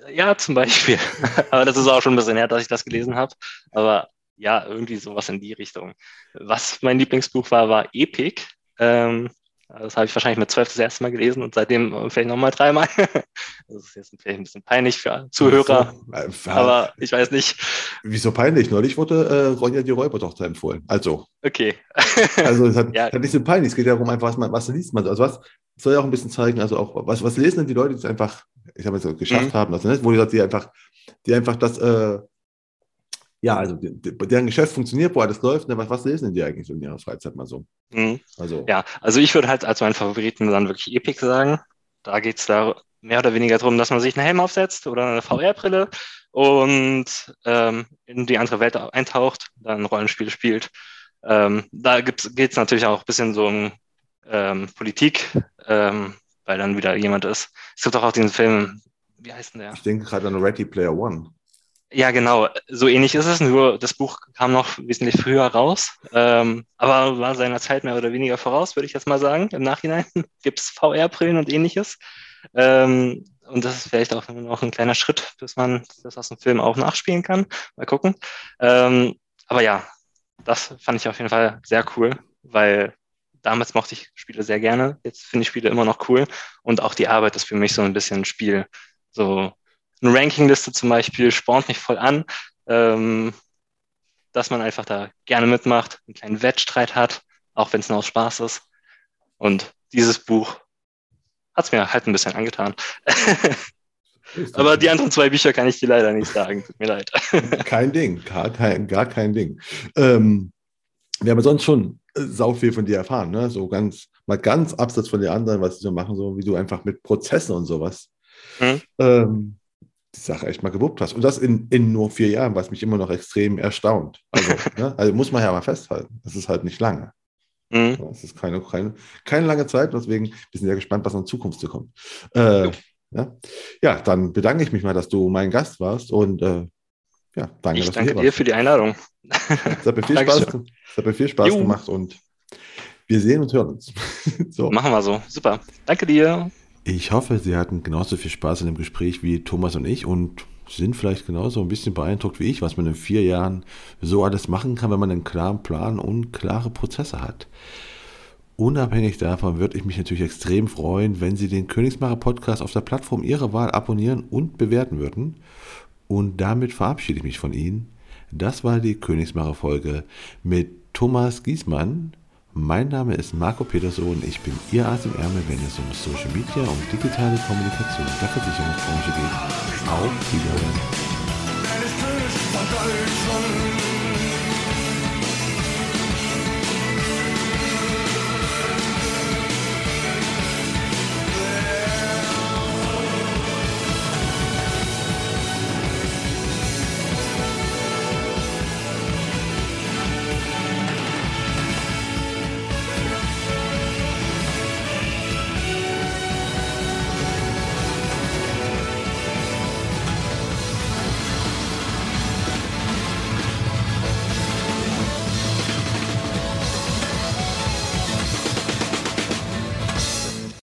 ja, zum Beispiel. Aber das ist auch schon ein bisschen her, dass ich das gelesen habe. Aber ja, irgendwie sowas in die Richtung. Was mein Lieblingsbuch war, war Epic. Ähm, das habe ich wahrscheinlich mit zwölf das erste Mal gelesen und seitdem vielleicht nochmal dreimal. Das ist jetzt vielleicht ein bisschen peinlich für Zuhörer, so, äh, aber ich weiß nicht. Wieso peinlich? Neulich wurde äh, Ronja die Räubertochter empfohlen. Also. Okay. also es hat, ja. hat nicht so peinlich. Es geht ja darum, einfach, was, man, was liest man. Also was soll ja auch ein bisschen zeigen, also auch, was, was lesen denn die Leute, die es einfach, ich habe es geschafft mhm. haben, also, ne? wo die, die einfach, die einfach das, äh, ja, also deren Geschäft funktioniert, wo alles läuft. Ne? Was, was lesen die eigentlich in ihrer Freizeit mal so? Mhm. Also. Ja, also ich würde halt als meinen Favoriten dann wirklich Epic sagen. Da geht es da mehr oder weniger darum, dass man sich einen Helm aufsetzt oder eine VR-Brille und ähm, in die andere Welt eintaucht, dann Rollenspiele spielt. Ähm, da geht es natürlich auch ein bisschen so um ähm, Politik, ähm, weil dann wieder jemand ist. Es gibt auch, auch diesen Film, wie heißt denn der? Ich denke gerade an Ready Player One. Ja, genau. So ähnlich ist es, nur das Buch kam noch wesentlich früher raus, ähm, aber war seiner Zeit mehr oder weniger voraus, würde ich jetzt mal sagen. Im Nachhinein gibt es VR-Brillen und ähnliches. Ähm, und das ist vielleicht auch noch ein kleiner Schritt, bis man das aus dem Film auch nachspielen kann. Mal gucken. Ähm, aber ja, das fand ich auf jeden Fall sehr cool, weil damals mochte ich Spiele sehr gerne. Jetzt finde ich Spiele immer noch cool. Und auch die Arbeit ist für mich so ein bisschen ein Spiel. So eine Rankingliste zum Beispiel spornt mich voll an. Ähm, dass man einfach da gerne mitmacht, einen kleinen Wettstreit hat, auch wenn es nur aus Spaß ist. Und dieses Buch hat es mir halt ein bisschen angetan. Aber die anderen zwei Bücher kann ich dir leider nicht sagen. Tut mir leid. Kein Ding, gar kein, gar kein Ding. Ähm, wir haben sonst schon äh, sau viel von dir erfahren, ne? So ganz, mal ganz abseits von den anderen, was sie so machen, so wie du einfach mit Prozessen und sowas mhm. ähm, die Sache echt mal gewuppt hast. Und das in, in nur vier Jahren, was mich immer noch extrem erstaunt. Also, ne? also muss man ja mal festhalten. Das ist halt nicht lange. Mhm. Das ist keine, keine, keine lange Zeit, deswegen wir sind sehr gespannt, was in Zukunft zu kommt. Äh, ja. ja, dann bedanke ich mich mal, dass du mein Gast warst und äh, ja, danke. Ich danke dir für die Einladung. Es hat mir viel Spaß, hat mir viel Spaß gemacht und wir sehen und hören uns. so. Machen wir so. Super. Danke dir. Ich hoffe, Sie hatten genauso viel Spaß in dem Gespräch wie Thomas und ich und sind vielleicht genauso ein bisschen beeindruckt wie ich, was man in vier Jahren so alles machen kann, wenn man einen klaren Plan und klare Prozesse hat. Unabhängig davon würde ich mich natürlich extrem freuen, wenn Sie den Königsmacher Podcast auf der Plattform Ihrer Wahl abonnieren und bewerten würden. Und damit verabschiede ich mich von Ihnen. Das war die Königsmacher Folge mit Thomas Giesmann. Mein Name ist Marco Peterson. Ich bin Ihr Arzt im Ärmel, wenn es um Social Media und digitale Kommunikation der Versicherungsbranche geht. Auf Wiedersehen.